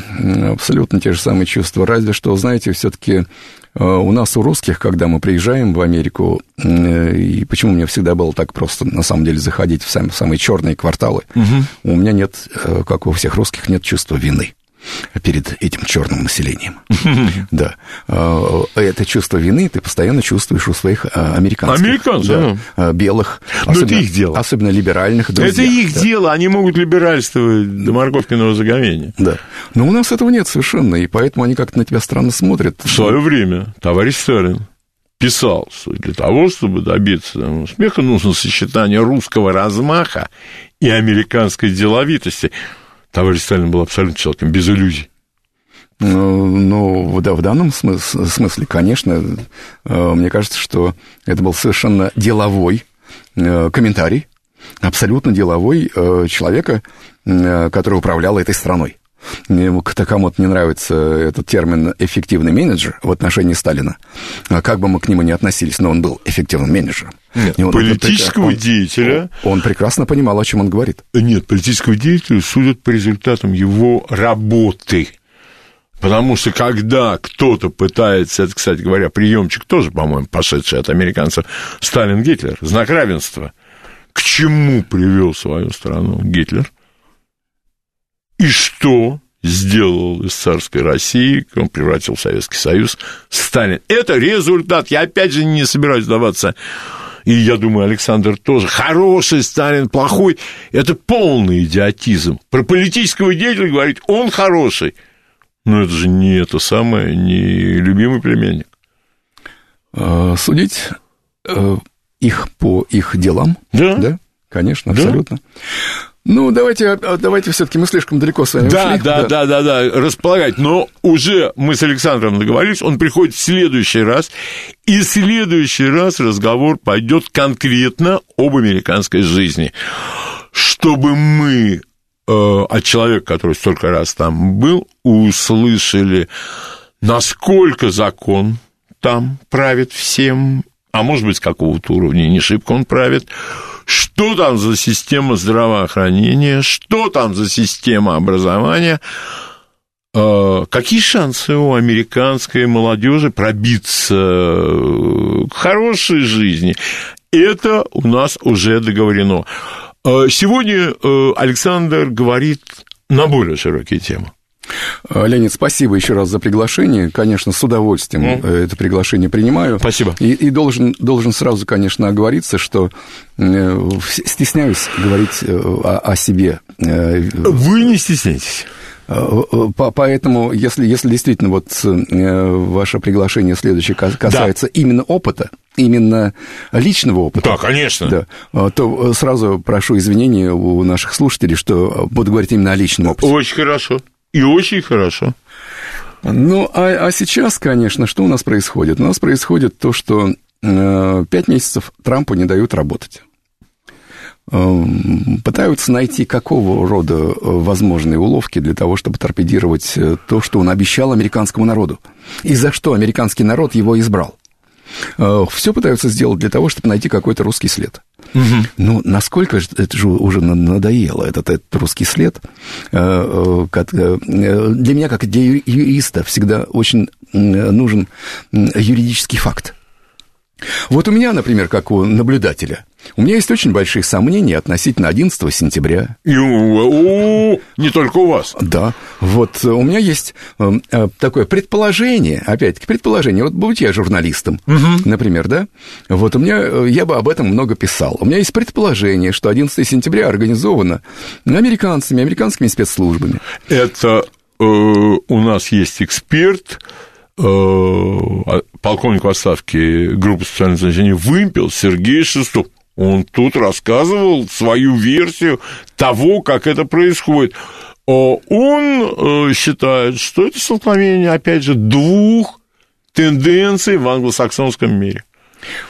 абсолютно те же самые чувства. Разве что, знаете, все-таки э, у нас, у русских, когда мы приезжаем в Америку, э, и почему мне всегда было так просто, на самом деле, заходить в самые, самые черные кварталы, угу. у меня нет, э, как у всех русских, нет чувства вины перед этим черным населением. Да. А, это чувство вины ты постоянно чувствуешь у своих а, американцев. Американцев, да. А, белых. Но это их дело. Особенно либеральных. Это их да. дело, они могут либеральствовать до морковкиного заговения. Да. Но у нас этого нет совершенно, и поэтому они как-то на тебя странно смотрят. В свое время товарищ Сталин писал, что для того, чтобы добиться успеха, нужно сочетание русского размаха и американской деловитости – товарищ Сталин был абсолютно человеком без иллюзий. Ну, ну да, в данном смысле, конечно, э, мне кажется, что это был совершенно деловой э, комментарий, абсолютно деловой э, человека, который управлял этой страной. Кому-то не нравится этот термин «эффективный менеджер» в отношении Сталина. А как бы мы к нему ни относились, но он был эффективным менеджером. Нет, он, политического он, деятеля... Он, он прекрасно понимал, о чем он говорит. Нет, политического деятеля судят по результатам его работы. Потому что когда кто-то пытается, это, кстати говоря, приемчик тоже, по-моему, пошедший от американцев, Сталин Гитлер, знак равенства, к чему привел свою страну Гитлер? И что сделал из царской России, он превратил в Советский Союз, Сталин. Это результат. Я опять же не собираюсь сдаваться и я думаю, Александр тоже, хороший Сталин, плохой, это полный идиотизм. Про политического деятеля говорить, он хороший. Но это же не это самое, не любимый племянник. А, судить э, их по их делам, да, да конечно, абсолютно. Ну, давайте, а, давайте все-таки мы слишком далеко с вами да, ушли. Да, да, да, да, да, располагать. Но уже мы с Александром договорились, он приходит в следующий раз, и в следующий раз разговор пойдет конкретно об американской жизни. Чтобы мы э, от человека, который столько раз там был, услышали, насколько закон там правит всем, а может быть, какого-то уровня не шибко он правит, что там за система здравоохранения, что там за система образования, а, какие шансы у американской молодежи пробиться к хорошей жизни. Это у нас уже договорено. А, сегодня э, Александр говорит на более широкие темы. Э, Леонид, спасибо еще раз за приглашение. Конечно, с удовольствием mm. это приглашение принимаю. Спасибо. И, и должен, должен сразу, конечно, оговориться, что э, стесняюсь говорить о, о себе. Вы не стесняйтесь. Поэтому, если, если действительно вот ваше приглашение следующее касается да. именно опыта, именно личного опыта. Да, конечно. Да, то сразу прошу извинения у наших слушателей, что буду говорить именно о личном опыте. Очень хорошо. И очень хорошо. Ну, а, а сейчас, конечно, что у нас происходит? У нас происходит то, что э, пять месяцев Трампу не дают работать. Э, пытаются найти какого рода э, возможные уловки для того, чтобы торпедировать э, то, что он обещал американскому народу. И за что американский народ его избрал. Э, Все пытаются сделать для того, чтобы найти какой-то русский след. Угу. Ну, насколько это же уже надоело, этот, этот русский след. Э, э, для меня, как для юриста, всегда очень нужен юридический факт. Вот у меня, например, как у наблюдателя, у меня есть очень большие сомнения относительно 11 сентября. И, о, не только у вас. Да. Вот у меня есть э, э, такое предположение, опять-таки, предположение. Вот будь я журналистом, угу. например, да? Вот у меня, э, я бы об этом много писал. У меня есть предположение, что 11 сентября организовано американцами, американскими спецслужбами. Это э, у нас есть эксперт, а, полковник в отставке группы специального значения «Вымпел» Сергей Шестов. Он тут рассказывал свою версию того, как это происходит. Он э, считает, что это столкновение, опять же, двух тенденций в англосаксонском мире.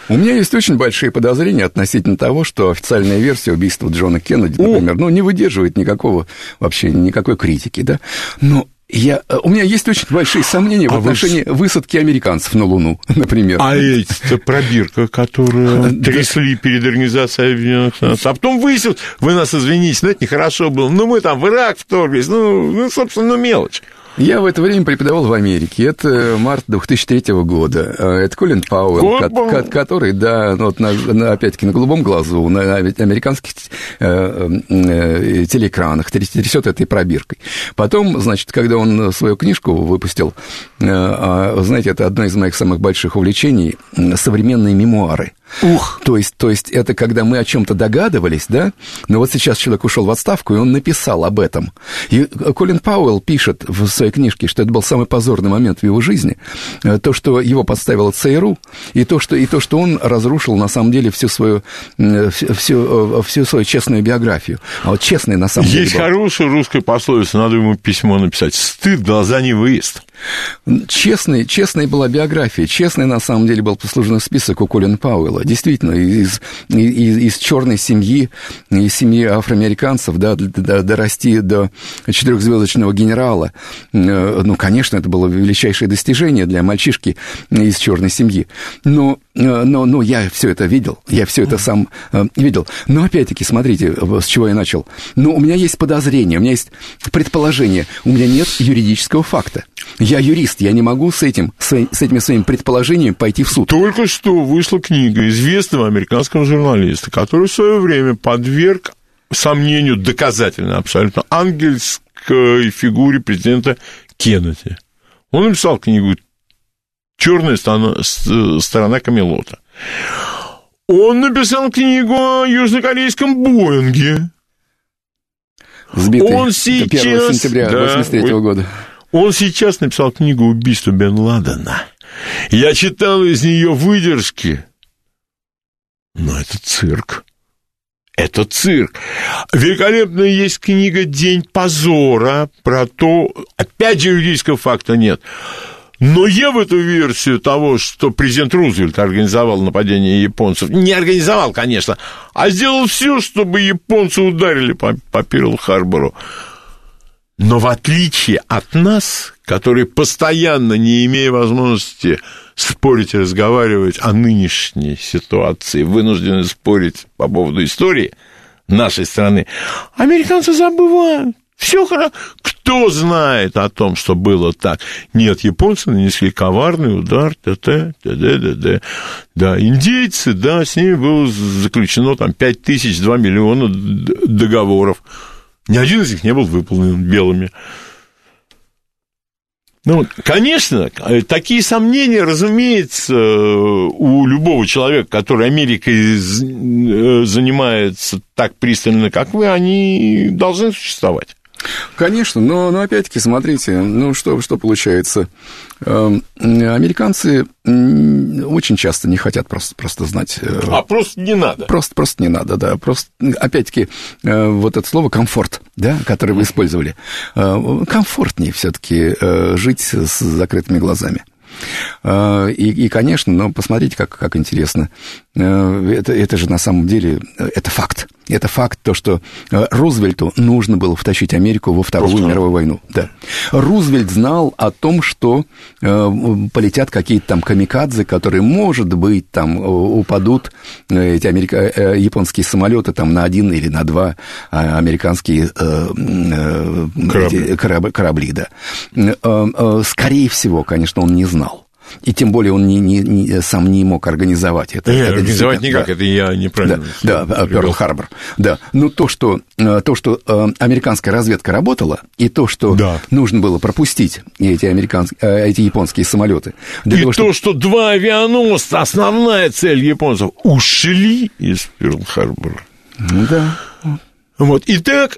У меня есть очень большие подозрения относительно того, что официальная версия убийства Джона Кеннеди, например, ну, не выдерживает никакого, вообще никакой критики, да. Но Я, э, у меня есть очень большие сомнения а в отношении вы... высадки американцев на Луну, например. А эти пробирка, которую трясли перед организацией Объединенных Наций. А потом выяснилось, вы нас извините, это нехорошо было. Ну, мы там в Ирак вторглись, ну, ну собственно, ну, мелочь. Я в это время преподавал в Америке. Это март 2003 года. Э, это Колин Пауэлл, ко- который, да, ну, вот на, на, опять-таки на голубом глазу, на американских э, э, телеэкранах трясет этой пробиркой. Потом, значит, когда он свою книжку выпустил, э, а, знаете, это одно из моих самых больших увлечений, современные мемуары. Ух! То есть, то есть это когда мы о чем-то догадывались, да? Но вот сейчас человек ушел в отставку, и он написал об этом. И Колин Пауэлл пишет в своей книжке, что это был самый позорный момент в его жизни. Э, то, что его подставила ЦРУ, и то, что, и то, что он разрушил на самом деле всю свою, всю, всю свою честную биографию. А вот честный на самом Есть деле Есть хорошая русская пословица, надо ему письмо написать. Стыд, глаза не выезд. Честный, честная была биография, честный на самом деле был послужный список у Колина Пауэлла. Действительно, из, из, из черной семьи, из семьи афроамериканцев, да, дорасти до четырехзвездочного генерала. Э, ну, конечно, это было величайшее достижение для мальчишки из черной семьи. Но, но, но я все это видел, я все это сам э, видел. Но опять-таки, смотрите, с чего я начал. Но у меня есть подозрение, у меня есть предположение, у меня нет юридического факта. Я юрист, я не могу с этим, с, с этими своими предположениями пойти в суд. Только что вышла книга известного американского журналиста, который в свое время подверг сомнению доказательно абсолютно ангельской фигуре президента Кеннеди. Он написал книгу «Черная сторона Камелота». Он написал книгу о южнокорейском Боинге. Сбитый Он сейчас... 1 сентября 1983 да, года. Он сейчас написал книгу «Убийство Бен Ладена». Я читал из нее выдержки. Но это цирк. Это цирк. Великолепная есть книга «День позора» про то, опять же, юридического факта нет. Но я в эту версию того, что президент Рузвельт организовал нападение японцев, не организовал, конечно, а сделал все, чтобы японцы ударили по, по Перл-Харбору. Но в отличие от нас, которые постоянно, не имея возможности спорить и разговаривать о нынешней ситуации, вынуждены спорить по поводу истории нашей страны, американцы забывают. Все хорошо. Кто знает о том, что было так? Нет, японцы нанесли коварный удар, т.т., т.д., т.д. Да, индейцы, да, с ними было заключено там 5 тысяч, 2 миллиона договоров. Ни один из них не был выполнен белыми. Ну, конечно, такие сомнения, разумеется, у любого человека, который Америкой э, занимается так пристально, как вы, они должны существовать. Конечно, но, но опять-таки, смотрите, ну что, что получается? Эм, американцы очень часто не хотят просто, просто знать. Э, а просто не надо. Просто, просто не надо, да. Просто, опять-таки, э, вот это слово комфорт, да, которое вы использовали. Э, комфортнее все-таки жить с закрытыми глазами. И, и конечно, но посмотрите, как, как интересно. Это, это же на самом деле, это факт. Это факт, то, что э, Рузвельту нужно было втащить Америку во Вторую Просто... мировую войну. Да. Рузвельт знал о том, что э, полетят какие-то там камикадзе, которые, может быть, там упадут э, эти америка... э, японские самолеты там на один или на два э, американские э, э, корабли. Эти, корабли, корабли да. Э, э, скорее всего, конечно, он не знал. И тем более он не, не, не, сам не мог организовать это. Нет, это организовать никак, да. это я неправильно. Да, да Перл-Харбор. Да, но то, что, э, то, что э, американская разведка работала, и то, что да. нужно было пропустить эти, американские, э, эти японские самолеты. И того, то, что два авианосца, основная цель японцев, ушли из Перл-Харбора. Да. Вот, итак,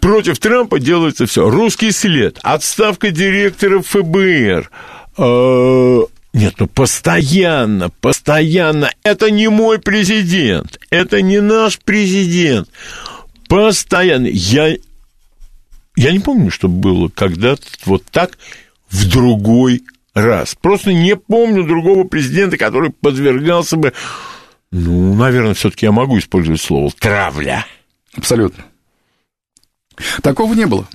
против Трампа делается все. Русский след, отставка директора ФБР, нет, ну постоянно, постоянно. Это не мой президент, это не наш президент. Постоянно. Я, я не помню, что было когда-то вот так в другой раз. Просто не помню другого президента, который подвергался бы, ну, наверное, все-таки я могу использовать слово травля. Абсолютно. Такого не было.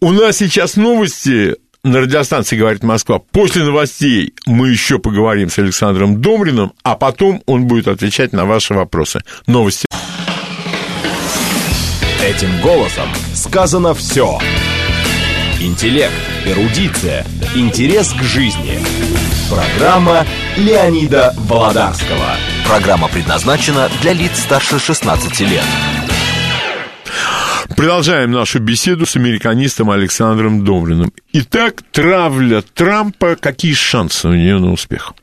У нас сейчас новости на радиостанции «Говорит Москва». После новостей мы еще поговорим с Александром Домриным, а потом он будет отвечать на ваши вопросы. Новости. Этим голосом сказано все. Интеллект, эрудиция, интерес к жизни. Программа Леонида Володарского. Программа предназначена для лиц старше 16 лет. Продолжаем нашу беседу с американистом Александром Домриным. Итак, травля Трампа, какие шансы у нее на успех?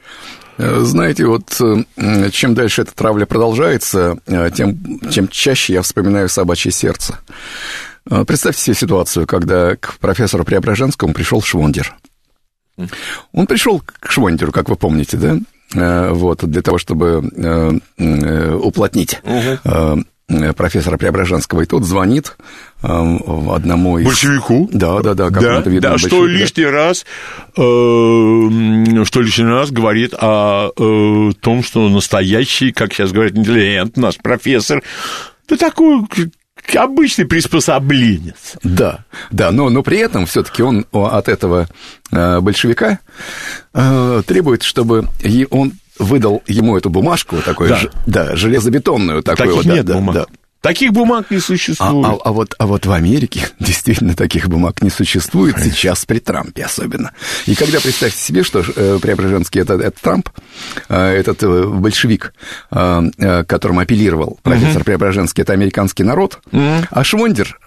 Э, знаете, вот э, чем дальше эта травля продолжается, э, тем, тем чаще я вспоминаю собачье сердце. Представьте себе ситуацию, когда к профессору Преображенскому пришел Швондер. Он пришел к Швондеру, как вы помните, да? Вот, для того, чтобы уплотнить угу профессора Преображенского, и тот звонит э, одному из... Большевику? Да, да, да. Да, да что лишний да. раз, э, что лишний раз говорит о э, том, что настоящий, как сейчас говорят, интеллигент, наш профессор, да такой обычный приспособленец. Да, да, но, но при этом все-таки он от этого э, большевика э, требует, чтобы он выдал ему эту бумажку, такую, да, ж, да железобетонную такую. Таких вот, нет да, бумаг. Да, Таких бумаг не существует. А, а, а, вот, а вот в Америке действительно таких бумаг не существует, сейчас при Трампе особенно. И когда представьте себе, что э, Преображенский это, это Трамп, э, этот э, большевик, э, э, которым апеллировал профессор угу. Преображенский, это американский народ, угу. а Швондер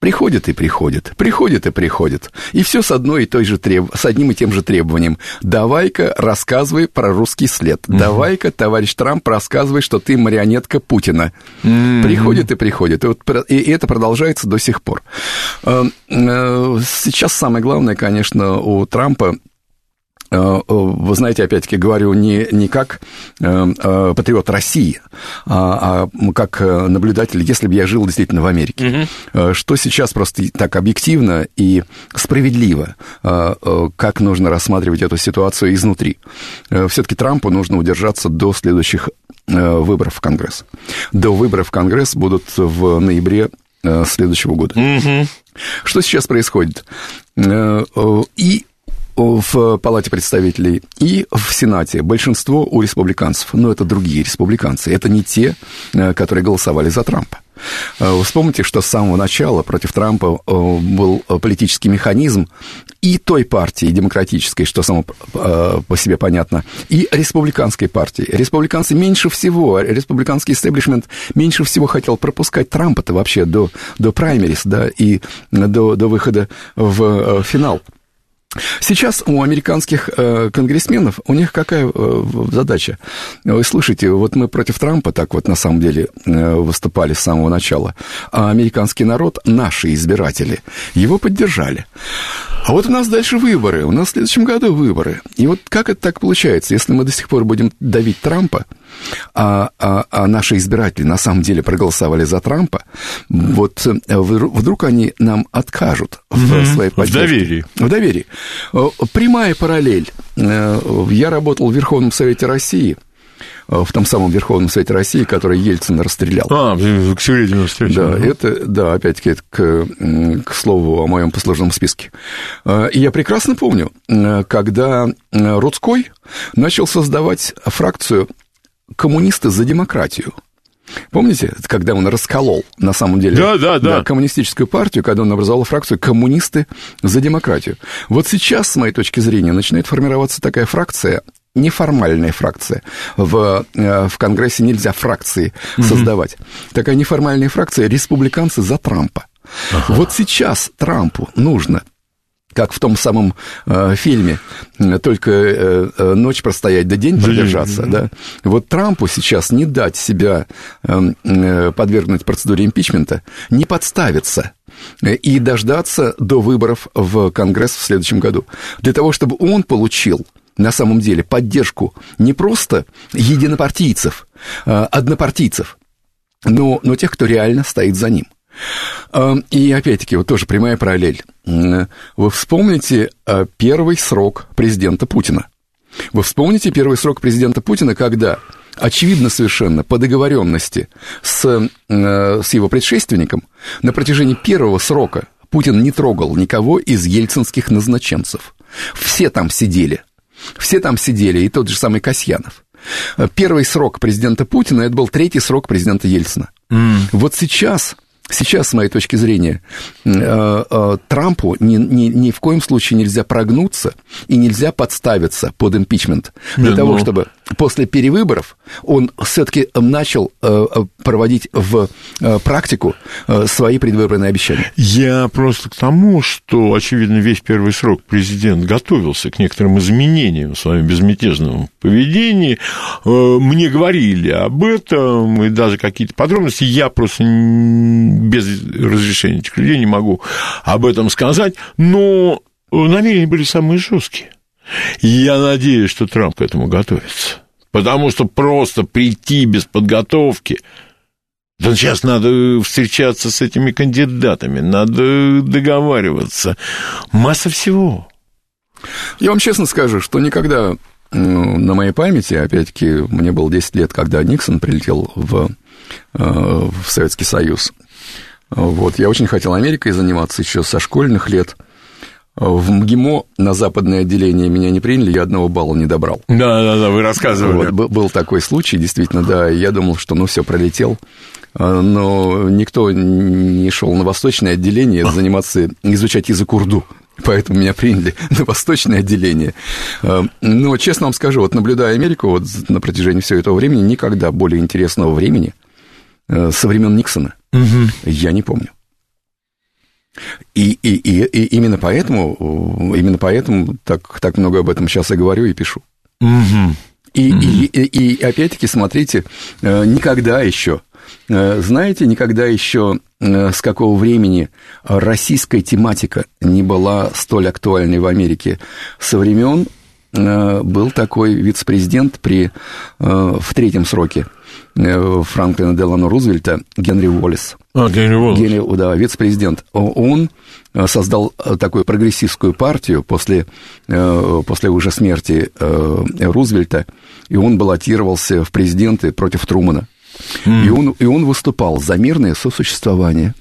Приходит и приходит, приходит и приходит. И все с одной и той же треб... с одним и тем же требованием. Давай-ка рассказывай про русский след. Угу. Давай-ка, товарищ Трамп, рассказывай, что ты марионетка Путина. Угу. Приходит и приходит. И, вот, и это продолжается до сих пор. Э, э, сейчас самое главное, конечно, у Трампа вы знаете, опять-таки говорю не, не как э, патриот России, а, а как наблюдатель, если бы я жил действительно в Америке. Угу. Что сейчас просто так объективно и справедливо, как нужно рассматривать эту ситуацию изнутри. Все-таки Трампу нужно удержаться до следующих выборов в Конгресс. До выборов в Конгресс будут в ноябре следующего года. Угу. Что сейчас происходит? И в Палате представителей и в Сенате большинство у республиканцев. Но это другие республиканцы. Это не те, э, которые голосовали за Трампа. Э, вспомните, что с самого начала против Трампа э, был политический механизм и той партии демократической, что само по себе понятно, и республиканской партии. Республиканцы меньше всего, республиканский истеблишмент меньше всего хотел пропускать Трампа-то вообще до, до праймерис, да, и до, до выхода в финал. Сейчас у американских э, конгрессменов, у них какая э, задача? Вы слышите, вот мы против Трампа так вот на самом деле э, выступали с самого начала, а американский народ, наши избиратели, его поддержали. А вот у нас дальше выборы, у нас в следующем году выборы. И вот как это так получается, если мы до сих пор будем давить Трампа, а, а, а наши избиратели на самом деле проголосовали за Трампа, вот э, вдруг они нам откажут в mm-hmm. своей поддержке. В доверии. В доверии. Прямая параллель. Э, я работал в Верховном Совете России – Э, в том самом Верховном Совете России, который Ельцин расстрелял. А, к Середину встречу. Да, это, да, опять-таки, это к, к слову о моем послужном списке. Э, и я прекрасно помню, э, когда Рудской начал создавать фракцию «Коммунисты за демократию». Помните, когда он расколол, на самом деле, да, да, да. Да, коммунистическую партию, когда он образовал фракцию «Коммунисты за демократию». Вот сейчас, с моей точки зрения, начинает формироваться такая фракция неформальная фракция. В, э, в Конгрессе нельзя фракции угу. создавать. Такая неформальная фракция республиканцы за Трампа. Ага. Вот сейчас Трампу нужно как в том самом э, фильме, только э, э ночь простоять, да день продержаться, да. Вот Трампу сейчас не дать себя э, э, подвергнуть процедуре импичмента, не подставиться и дождаться до выборов в Конгресс в следующем году, для того, чтобы он получил на самом деле поддержку не просто единопартийцев, а однопартийцев, но, но тех, кто реально стоит за ним. А, и опять-таки, вот тоже прямая параллель. Вы вспомните а, первый срок президента Путина. Вы вспомните первый срок президента Путина, когда очевидно совершенно по договоренности с, с его предшественником на протяжении первого срока Путин не трогал никого из ельцинских назначенцев. Все там сидели. Все там сидели, и тот же самый Касьянов. Первый срок президента Путина, это был третий срок президента Ельцина. Mm. Вот сейчас Сейчас, с моей точки зрения, э, э, Трампу ни, ни, ни в коем случае нельзя прогнуться и нельзя подставиться под импичмент для Нет, того, ну... чтобы после перевыборов он все-таки начал э, проводить в практику свои предвыборные обещания. Я просто к тому, что, очевидно, весь первый срок президент готовился к некоторым изменениям в своем безмятежном поведении. Мне говорили об этом, и даже какие-то подробности. Я просто без разрешения этих людей не могу об этом сказать, но намерения были самые жесткие. И я надеюсь, что Трамп к этому готовится. Потому что просто прийти без подготовки да сейчас надо встречаться с этими кандидатами, надо договариваться. Масса всего. Я вам честно скажу, что никогда на моей памяти, опять-таки, мне было 10 лет, когда Никсон прилетел в, э, в Советский Союз. Вот, я очень хотел Америкой заниматься еще со школьных лет. В МГИМО на западное отделение меня не приняли, я одного балла не добрал. Да, да, да, вы рассказывали. Вот, был такой случай, действительно, да. Я думал, что ну все, пролетел. А, но никто не шел на восточное отделение заниматься, изучать язык урду. Поэтому меня приняли на восточное отделение. А, но, честно вам скажу, вот наблюдая Америку вот на протяжении всего этого времени, никогда более интересного времени э, со времен Никсона Угу. Я не помню. И, и, и, и именно поэтому, именно поэтому так, так много об этом сейчас и говорю и пишу. Угу. И, угу. и, и, и опять-таки, смотрите, э, никогда еще, э, знаете, никогда еще э, с какого времени российская тематика не была столь актуальной в Америке со времен был такой вице-президент при, в третьем сроке Франклина Делано Рузвельта Генри Уоллес. А, Генри Уоллес. Генри, да, вице-президент. Он э, создал э, такую прогрессистскую партию после, после уже смерти Рузвельта, и он баллотировался в президенты против Трумана. Mm. И, он, и он выступал за мирное сосуществование.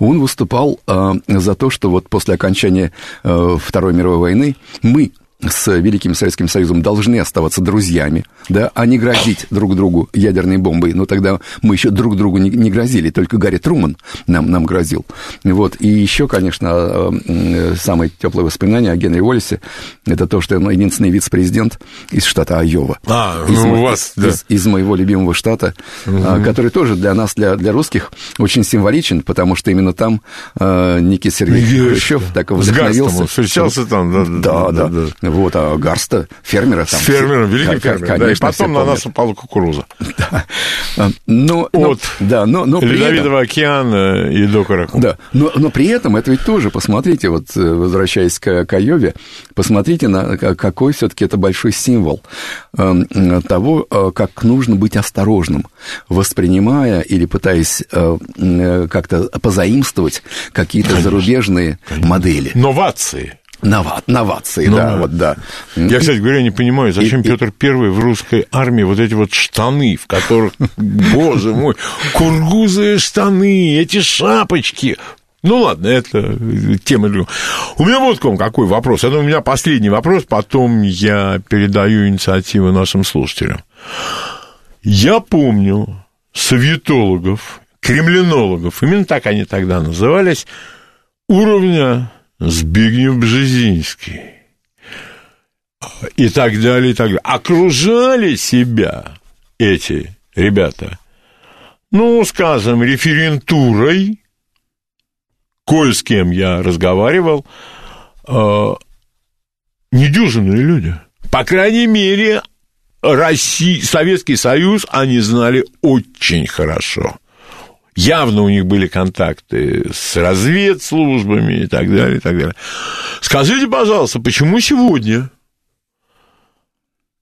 Он выступал э, за то, что вот после окончания э, Второй мировой войны мы, с Великим Советским Союзом должны оставаться друзьями, да, а не грозить друг другу ядерной бомбой. Но тогда мы еще друг другу не, не грозили, только Гарри Труман нам, нам грозил. Вот. И еще, конечно, э, самое теплое воспоминание о Генри Уоллесе – это то, что он единственный вице-президент из штата Айова. А, из, ну, у вас, да. из, из моего любимого штата, угу. который тоже для нас, для, для русских, очень символичен, потому что именно там э, Никита Сергеевич Хрущев так вдохновился. встречался там, да, да, да. да. да. Вот, а Гарста, фермера там. С фермером, великим фермером, да, и потом на нас упала кукуруза. Да. А, но, От да, но, но Ледовитого этом, океана и до Каракума. Да, но, но при этом это ведь тоже, посмотрите, вот э, возвращаясь к, к Айове, посмотрите, на какой все таки это большой символ эм, того, э, как нужно быть осторожным, воспринимая или пытаясь э, как-то позаимствовать какие-то зарубежные модели. Новации. Нова, новации, ну, да, вот, да. Я, кстати говоря, не понимаю, зачем и, Петр Первый в русской армии вот эти вот штаны, в которых, боже мой, кургузые штаны, эти шапочки. Ну ладно, это тема другая. У меня вот к вам какой вопрос. Это у меня последний вопрос, потом я передаю инициативу нашим слушателям. Я помню советологов, кремлинологов, именно так они тогда назывались, уровня Збигнев Бжезинский и так далее, и так далее. Окружали себя эти ребята, ну, скажем, референтурой, коль с кем я разговаривал, э, недюжинные люди. По крайней мере, Россия, Советский Союз они знали очень хорошо. Явно у них были контакты с разведслужбами и так далее, и так далее. Скажите, пожалуйста, почему сегодня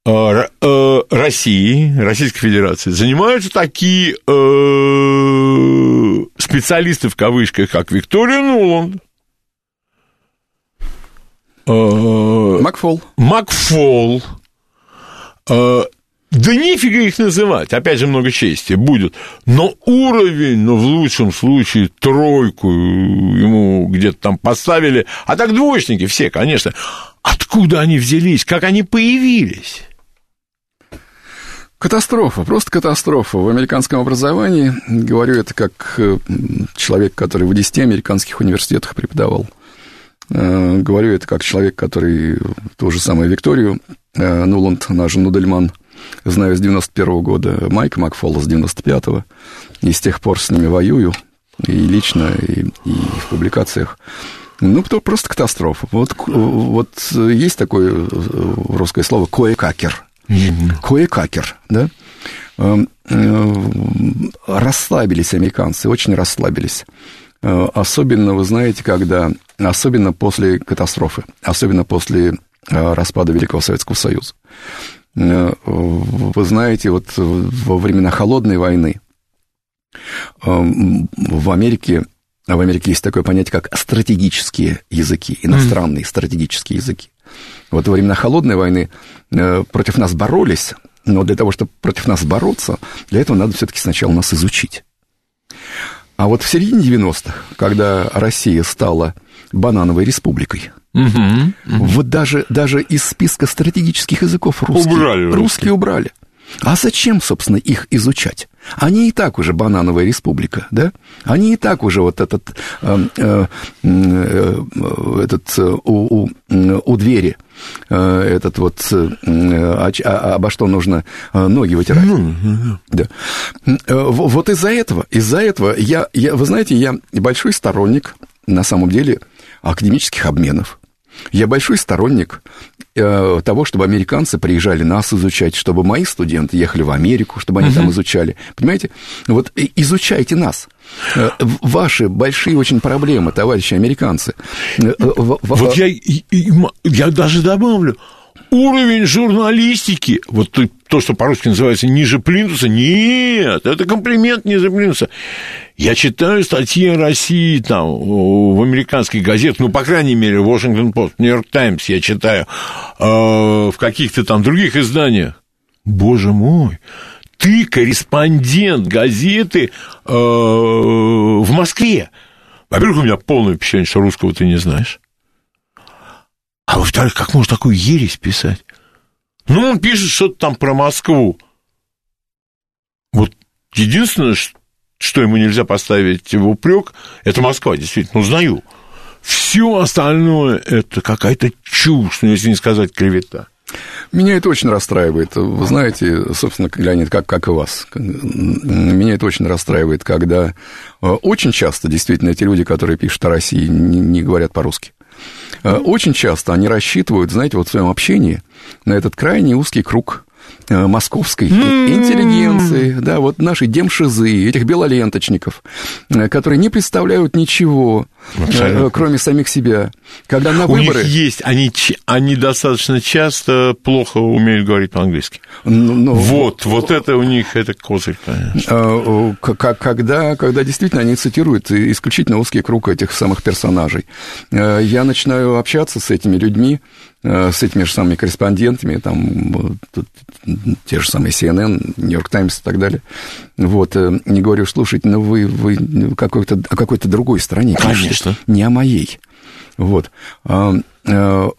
э, э, России, Российской Федерации занимаются такие э, специалисты в кавычках, как Виктория Нуланд, Макфол. Макфол. Да нифига их называть, опять же, много чести будет. Но уровень, ну, в лучшем случае, тройку ему где-то там поставили. А так двоечники все, конечно. Откуда они взялись, как они появились? Катастрофа, просто катастрофа. В американском образовании, говорю это как э, человек, который в 10 американских университетах преподавал. Э, говорю это как человек, который ту же самую Викторию э, Нуланд, наш Нудельман, знаю с 91 года, Майка Макфолла с 95-го, и с тех пор с ними воюю, и лично, и, и в публикациях. Ну, то просто катастрофа. Вот, вот есть такое русское слово «коекакер», Кое-какер, да? Эм, э, расслабились американцы, очень расслабились. Э, особенно, вы знаете, когда... Особенно после катастрофы, особенно после э, распада Великого Советского Союза. Вы знаете, вот во времена Холодной войны эм, в Америке в Америке есть такое понятие, как стратегические языки, иностранные mm. стратегические языки. Вот во времена Холодной войны э, против нас боролись, но для того, чтобы против нас бороться, для этого надо все-таки сначала нас изучить. А вот в середине 90-х, когда Россия стала банановой республикой, угу, угу. вот даже, даже из списка стратегических языков русские убрали. Русские убрали. А зачем, собственно, их изучать? Они и так уже банановая республика, да? Они и так уже вот этот, э, э, э, этот э, у, у, у двери, э, этот вот, э, а, а, обо что нужно ноги вытирать. Ну, да. Вот из-за этого, из-за этого я, я, вы знаете, я большой сторонник, на самом деле, академических обменов. Я большой сторонник э, того, чтобы американцы приезжали нас изучать, чтобы мои студенты ехали в Америку, чтобы они uh-huh. там изучали. Понимаете? Вот изучайте нас. Э, ваши большие очень проблемы, товарищи американцы. Э, вот я, я даже добавлю, уровень журналистики, вот то, что по-русски называется ниже плинтуса, нет, это комплимент ниже плинтуса. Я читаю статьи о России там в американских газетах, ну, по крайней мере, Washington Post, Нью-Йорк Таймс я читаю, э, в каких-то там других изданиях. Боже мой, ты корреспондент газеты э, в Москве. Во-первых, у меня полное впечатление, что русского ты не знаешь. А во-вторых, как можно такую ересь писать? Ну, он пишет что-то там про Москву. Вот единственное, что ему нельзя поставить в упрек, это Москва, действительно, узнаю. Все остальное это какая-то чушь, ну, если не сказать клевета. Меня это очень расстраивает. Вы знаете, собственно, Леонид, как, как и вас. Меня это очень расстраивает, когда э, очень часто действительно эти люди, которые пишут о России, не, не говорят по-русски. Э, очень часто они рассчитывают, знаете, вот в своем общении на этот крайне узкий круг Э, московской интеллигенции, да, вот нашей демшизы, этих белоленточников, э, которые не представляют ничего, э, Абсолютно. кроме самих себя. Когда на У выборы... них есть, они, они достаточно часто плохо умеют говорить по-английски. Ну, ну, вот, вот это у них, это козырь, конечно. Когда, когда действительно они цитируют исключительно узкий круг этих самых персонажей, я начинаю общаться с этими людьми, с этими же самыми корреспондентами, там, те же самые CNN, Нью-Йорк Таймс и так далее. Вот, э, не говорю, слушайте, ну вы, вы какой-то, о какой-то другой стране Конечно. не о моей. Вот. А, э,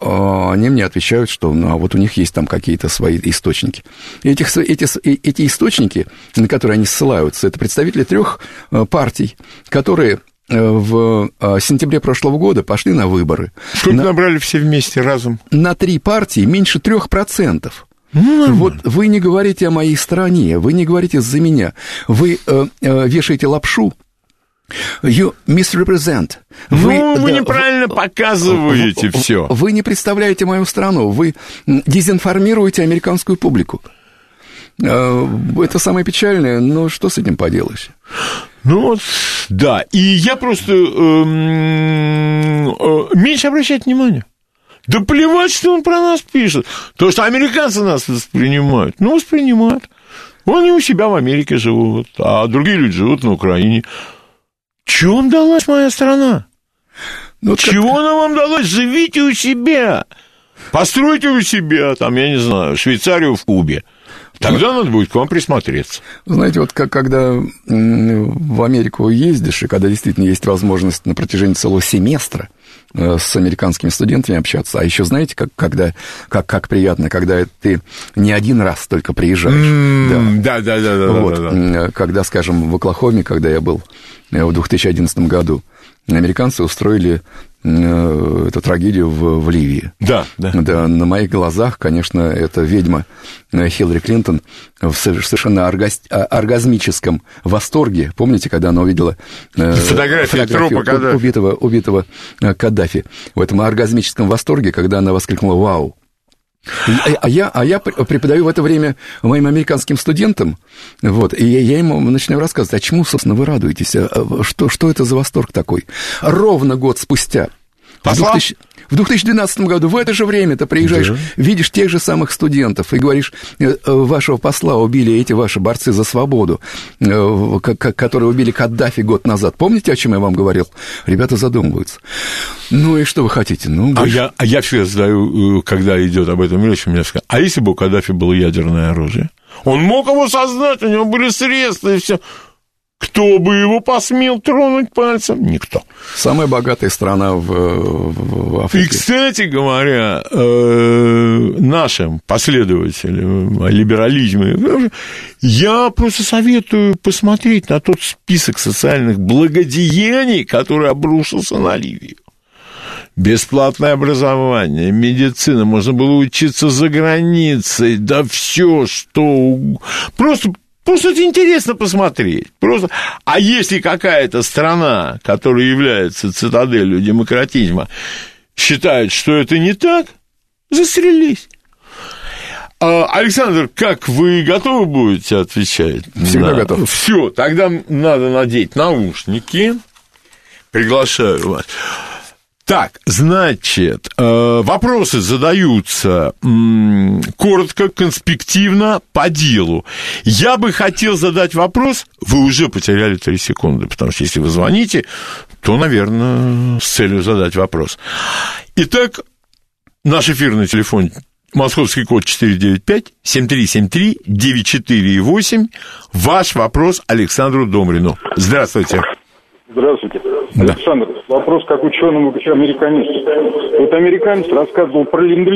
а они мне отвечают, что ну, а вот у них есть там какие-то свои источники. Этих, эти, эти источники, на которые они ссылаются, это представители трех партий, которые Э, в э, сентябре прошлого года пошли на выборы. Сколько на, набрали все вместе разом? На три партии меньше трех процентов. Ну, вот вы не говорите о моей стране, вы не говорите за меня, вы э, э, вешаете лапшу. You misrepresent. Вы, ну, вы да, неправильно вы, показываете вы, все. Вы не представляете мою страну, вы дезинформируете американскую публику. Э, это самое печальное, но что с этим поделаешь? Ну вот, да. И я просто э, э, меньше обращать внимание. Да плевать, что он про нас пишет. То, что американцы нас воспринимают. Ну, воспринимают. Они у себя в Америке живут, а другие люди живут на Украине. Чего вам далась моя страна? Ну, Чего как... она вам далась? Живите у себя. Постройте у себя, там, я не знаю, Швейцарию в Кубе. Тогда надо будет к вам присмотреться. Знаете, вот как, когда в Америку ездишь, и когда действительно есть возможность на протяжении целого семестра э, с американскими студентами общаться, а еще знаете, как, когда, как, как приятно, когда ты не один раз только приезжаешь. Mm, да, да, да, да, вот, да, да. Когда, скажем, в Оклахоме, когда я был э, в 2011 году, американцы устроили эту трагедию в, в Ливии. Да, да. Да, на моих глазах, конечно, эта ведьма э, Хиллари Клинтон в совершенно оргаз... А, оргазмическом восторге. Помните, когда она увидела э, фотографию, фотографию трупа Каддафи. убитого, убитого Каддафи? В этом оргазмическом восторге, когда она воскликнула «Вау!» А я, а я преподаю в это время моим американским студентам, вот, и я, им начинаю рассказывать, а чему, собственно, вы радуетесь, а, а что, что это за восторг такой? Ровно год спустя, Посла? в 2000, в 2012 году, в это же время ты приезжаешь, да. видишь тех же самых студентов и говоришь, «Э, э, вашего посла убили эти ваши борцы за свободу, э, которые убили Каддафи год назад. Помните, о чем я вам говорил? Ребята задумываются. Ну и что вы хотите? Ну, а, я, а я все задаю, когда идет об этом речь, мне скажут, а если бы у Каддафи было ядерное оружие? Он мог его создать, у него были средства и все. Кто бы его посмел тронуть пальцем? Никто. Самая богатая страна в, в Африке. И, кстати говоря, э, нашим последователям либерализма, я просто советую посмотреть на тот список социальных благодеяний, который обрушился на Ливию бесплатное образование, медицина, можно было учиться за границей, да все, что... Просто Просто это интересно посмотреть. Просто... А если какая-то страна, которая является цитаделью демократизма, считает, что это не так, застрелись. А, Александр, как вы готовы будете отвечать? Всегда на... готов. Все, тогда надо надеть наушники. Приглашаю вас. Так, значит, э, вопросы задаются коротко, конспективно, по делу. Я бы хотел задать вопрос, вы уже потеряли 3 секунды, потому что если вы звоните, то, наверное, с целью задать вопрос. Итак, наш эфирный телефон Московский код 495-7373-94,8. Ваш вопрос Александру Домрину. Здравствуйте. Здравствуйте. Да. Александр, вопрос как ученому, как американисту. Вот американец рассказывал про ленд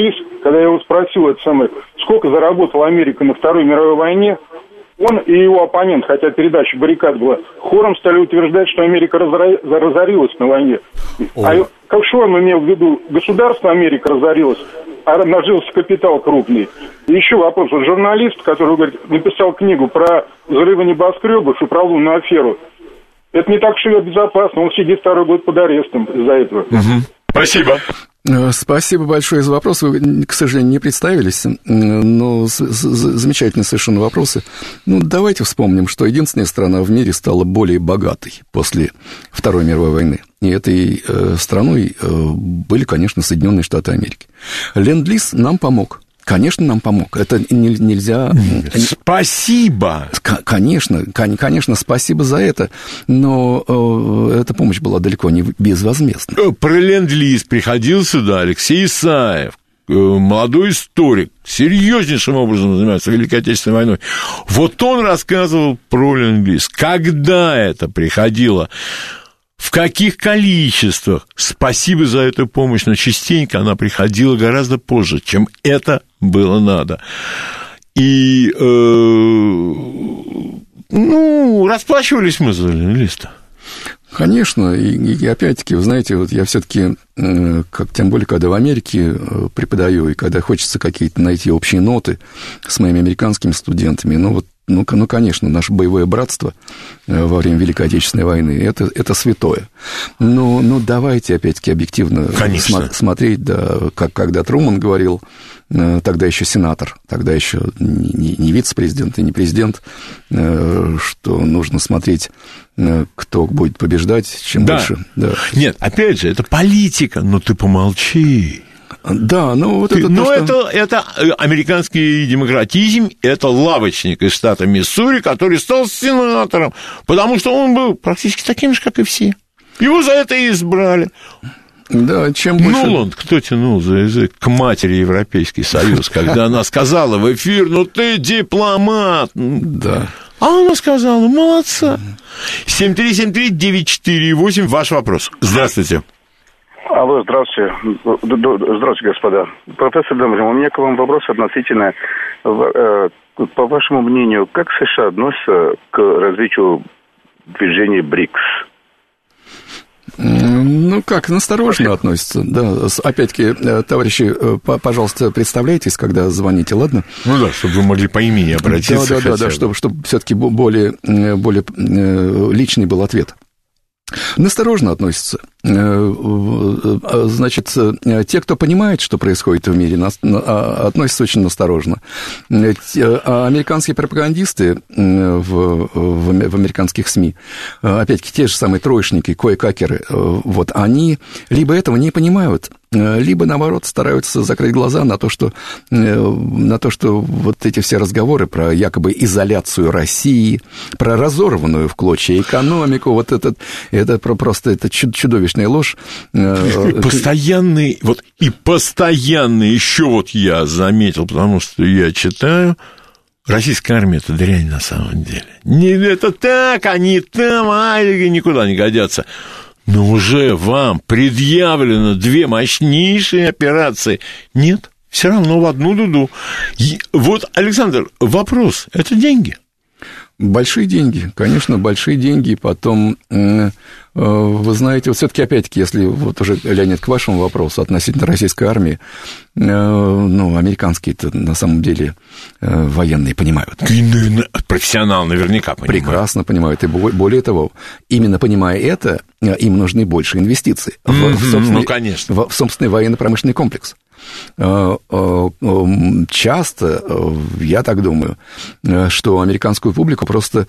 когда я его спросил, это самое, сколько заработала Америка на Второй мировой войне, он и его оппонент, хотя передача «Баррикад» была, хором стали утверждать, что Америка разора... разорилась на войне. О. А как что он имел в виду? Государство Америка разорилось, а нажился капитал крупный. И еще вопрос. Вот журналист, который говорит, написал книгу про взрывы небоскребов и про лунную аферу – это не так уж и безопасно. Он сидит второй год под арестом из-за этого. Угу. Спасибо. Э, спасибо большое за вопрос. Вы, к сожалению, не представились, но замечательные совершенно вопросы. Ну, давайте вспомним, что единственная страна в мире стала более богатой после Второй мировой войны. И этой э, страной э, были, конечно, Соединенные Штаты Америки. Ленд-лиз нам помог. Конечно, нам помог. Это нельзя... Спасибо! Конечно, конечно, спасибо за это. Но э, эта помощь была далеко не безвозмездна. Э, про ленд-лиз приходил сюда Алексей Исаев, э, молодой историк, серьезнейшим образом занимается Великой Отечественной войной. Вот он рассказывал про ленд-лиз. Когда это приходило в каких количествах. Спасибо за эту помощь, но частенько она приходила гораздо позже, чем это было надо. И, э, ну, расплачивались мы за листа. Конечно, и, и опять-таки, вы знаете, вот я все-таки, э, как, тем более, когда в Америке э, преподаю, и когда хочется какие-то найти общие ноты с моими американскими студентами, ну вот ну, ну, конечно, наше боевое братство э, во время Великой Отечественной войны это, это святое. Но, но давайте, опять-таки, объективно см- смотреть, да, как когда Труман говорил, э, тогда еще сенатор, тогда еще не, не вице-президент и не президент, э, что нужно смотреть, кто будет побеждать, чем да. больше. Да. Нет, опять же, это политика, но ты помолчи. Да, ну вот Ты, это... Но то, что... это, это американский демократизм, это лавочник из штата Миссури, который стал сенатором, потому что он был практически таким же, как и все. Его за это и избрали. Да, чем больше... Нуланд, кто тянул за язык к матери Европейский Союз, когда она сказала в эфир, ну ты дипломат. Да. А она сказала, молодца. 7373948, ваш вопрос. Здравствуйте. Алло, здравствуйте. Здравствуйте, господа. Профессор Домрин, у меня к вам вопрос относительно, э, по вашему мнению, как США относятся к развитию движения БРИКС? Ну как, насторожно относятся, да. Опять-таки, э, товарищи, э, пожалуйста, представляйтесь, когда звоните, ладно? Ну да, чтобы вы могли по имени обратиться. Да, да, да, да, чтобы, чтобы все-таки более, более личный был ответ. Насторожно относятся. Э, э, значит, э, те, кто понимает, что происходит в мире, а, относятся очень осторожно. А американские пропагандисты в, в, в американских СМИ, опять-таки, те же самые троечники, кое-какеры, вот, они либо этого не понимают, либо, наоборот, стараются закрыть глаза на то, что, на то, что вот эти все разговоры про якобы изоляцию России, про разорванную в клочья экономику, вот это, это просто это чудовищно чудовищная ложь. Э, постоянный, вот и постоянный, еще вот я заметил, потому что я читаю, Российская армия это дрянь на самом деле. Не, это так, они там, а, никуда не годятся. Но уже вам предъявлено две мощнейшие операции. Нет, все равно в одну дуду. И вот, Александр, вопрос, это деньги? Большие деньги, конечно, большие деньги. Потом Э, вы знаете, вот все-таки, опять-таки, если вот уже, Леонид, к вашему вопросу относительно российской армии, э, ну, американские-то на самом деле э, военные понимают. Профессионал наверняка понимает. Прекрасно понимают. И более того, именно понимая это, им нужны больше инвестиций mm-hmm, в, собственный, ну, конечно. в, в собственный военно-промышленный комплекс. Часто, я так думаю, что американскую публику просто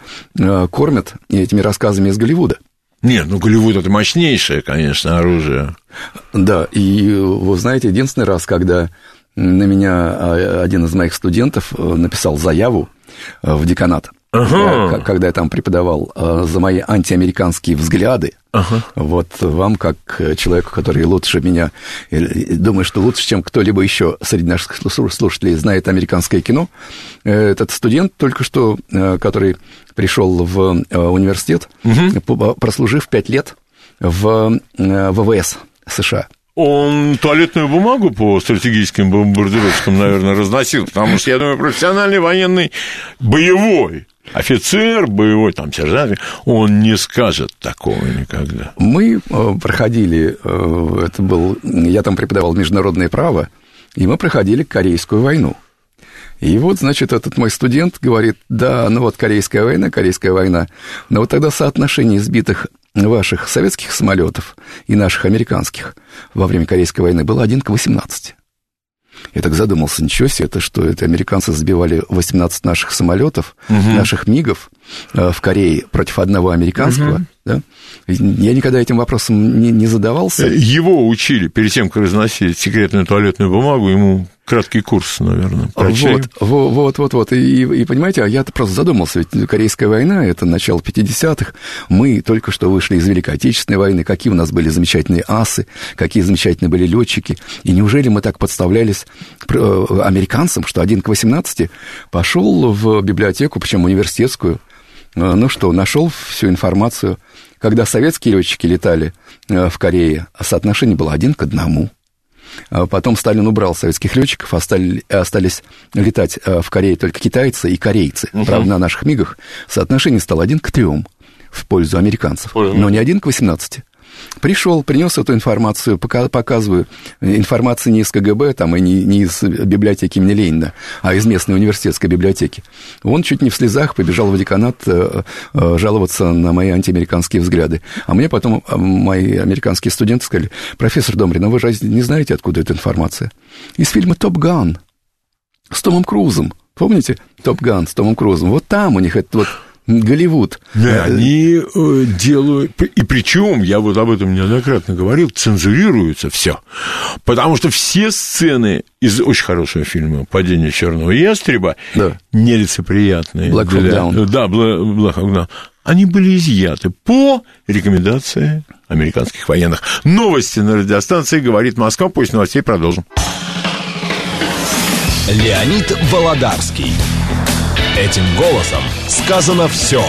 кормят этими рассказами из Голливуда. Нет, ну Голливуд это мощнейшее, конечно, оружие. Да, и вы знаете, единственный раз, когда на меня а, один из моих студентов э, написал заяву э, в деканат, ага. когда я там преподавал, э, за мои антиамериканские взгляды. Ага. Вот вам, как человеку, который лучше меня, думаю, что лучше, чем кто-либо еще среди наших слушателей знает американское кино, этот студент только что, который пришел в университет, угу. прослужив пять лет в ВВС США. Он туалетную бумагу по стратегическим бомбардировщикам, наверное, разносил, потому что, я думаю, профессиональный военный боевой офицер, боевой там сержант, он не скажет такого никогда. Мы э, проходили, э, это был, я там преподавал международное право, и мы проходили Корейскую войну. И вот, значит, этот мой студент говорит, да, ну вот Корейская война, Корейская война, но вот тогда соотношение сбитых ваших советских самолетов и наших американских во время Корейской войны было 1 к 18. Я так задумался, ничего себе, это что, это американцы сбивали 18 наших самолетов, угу. наших МИГов э, в Корее против одного американского, угу. да? Я никогда этим вопросом не, не задавался. Его учили перед тем, как разносить секретную туалетную бумагу, ему краткий курс, наверное. Вот, вот, вот, вот. И, и понимаете, а я-то просто задумался, ведь Корейская война, это начало 50-х, мы только что вышли из Великой Отечественной войны, какие у нас были замечательные асы, какие замечательные были летчики, и неужели мы так подставлялись э, американцам, что один к 18 пошел в библиотеку, причем университетскую, э, ну что, нашел всю информацию, когда советские летчики летали э, в Корее, соотношение было один к одному – потом Сталин убрал советских летчиков, остались, остались летать э, в Корее только китайцы и корейцы. Угу. Правда, на наших МИГах соотношение стало один к трем в пользу американцев, но не один к 18. Пришел, принес эту информацию, показываю. Информация не из КГБ там, и не, не из библиотеки имени Ленина, а из местной университетской библиотеки. Он чуть не в слезах побежал в деканат э, э, жаловаться на мои антиамериканские взгляды. А мне потом э, мои американские студенты сказали, профессор Домрин, а вы же не знаете, откуда эта информация? Из фильма «Топ Ган» с Томом Крузом. Помните «Топ Ган» с Томом Крузом? Вот там у них это вот Голливуд. Да, они э, делают, и причем, я вот об этом неоднократно говорил, цензурируется все. Потому что все сцены из очень хорошего фильма «Падение черного ястреба» да. нелицеприятные. Black Hawk Down. Да, Black Hawk Down они были изъяты по рекомендации американских военных. Новости на радиостанции «Говорит Москва». После новостей продолжим. Леонид Володарский. Этим голосом сказано все.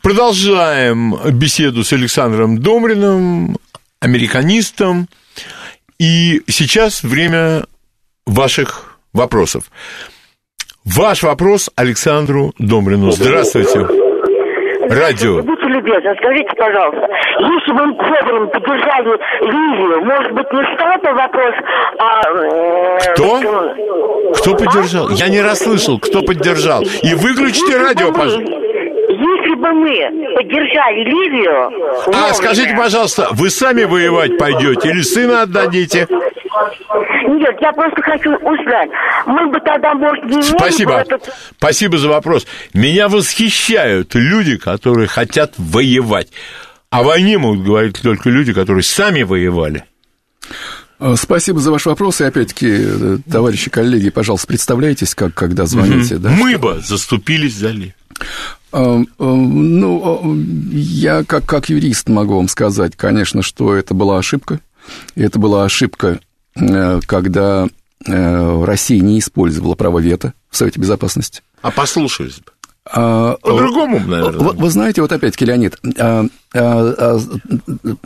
Продолжаем беседу с Александром Домриным, американистом. И сейчас время ваших вопросов. Ваш вопрос Александру Домрину. Здравствуйте. Радио. Будьте любезны, скажите, пожалуйста, если бы вовремя поддержали Ливию, может быть, не встал бы вопрос а... Кто? Кто поддержал? Я не расслышал, кто поддержал. И выключите радио, пожалуйста. Если бы мы поддержали Ливию... А, скажите, пожалуйста, вы сами воевать пойдете или сына отдадите? Нет, я просто хочу узнать. Мы бы тогда, может, не Спасибо. Этот... Спасибо за вопрос. Меня восхищают люди, которые хотят воевать. О войне могут говорить только люди, которые сами воевали. Э, спасибо за ваш вопрос. И опять-таки, э, товарищи коллеги, пожалуйста, представляйтесь, как, когда звоните. Угу. Да, Мы что... бы заступились за Ли. Э, ну, я как, как юрист могу вам сказать, конечно, что это была ошибка. И это была ошибка когда э, Россия не использовала право вето в Совете Безопасности. А послушались бы. А, По-другому, наверное. Вы, вы знаете, вот опять-таки, Леонид, а, а, а,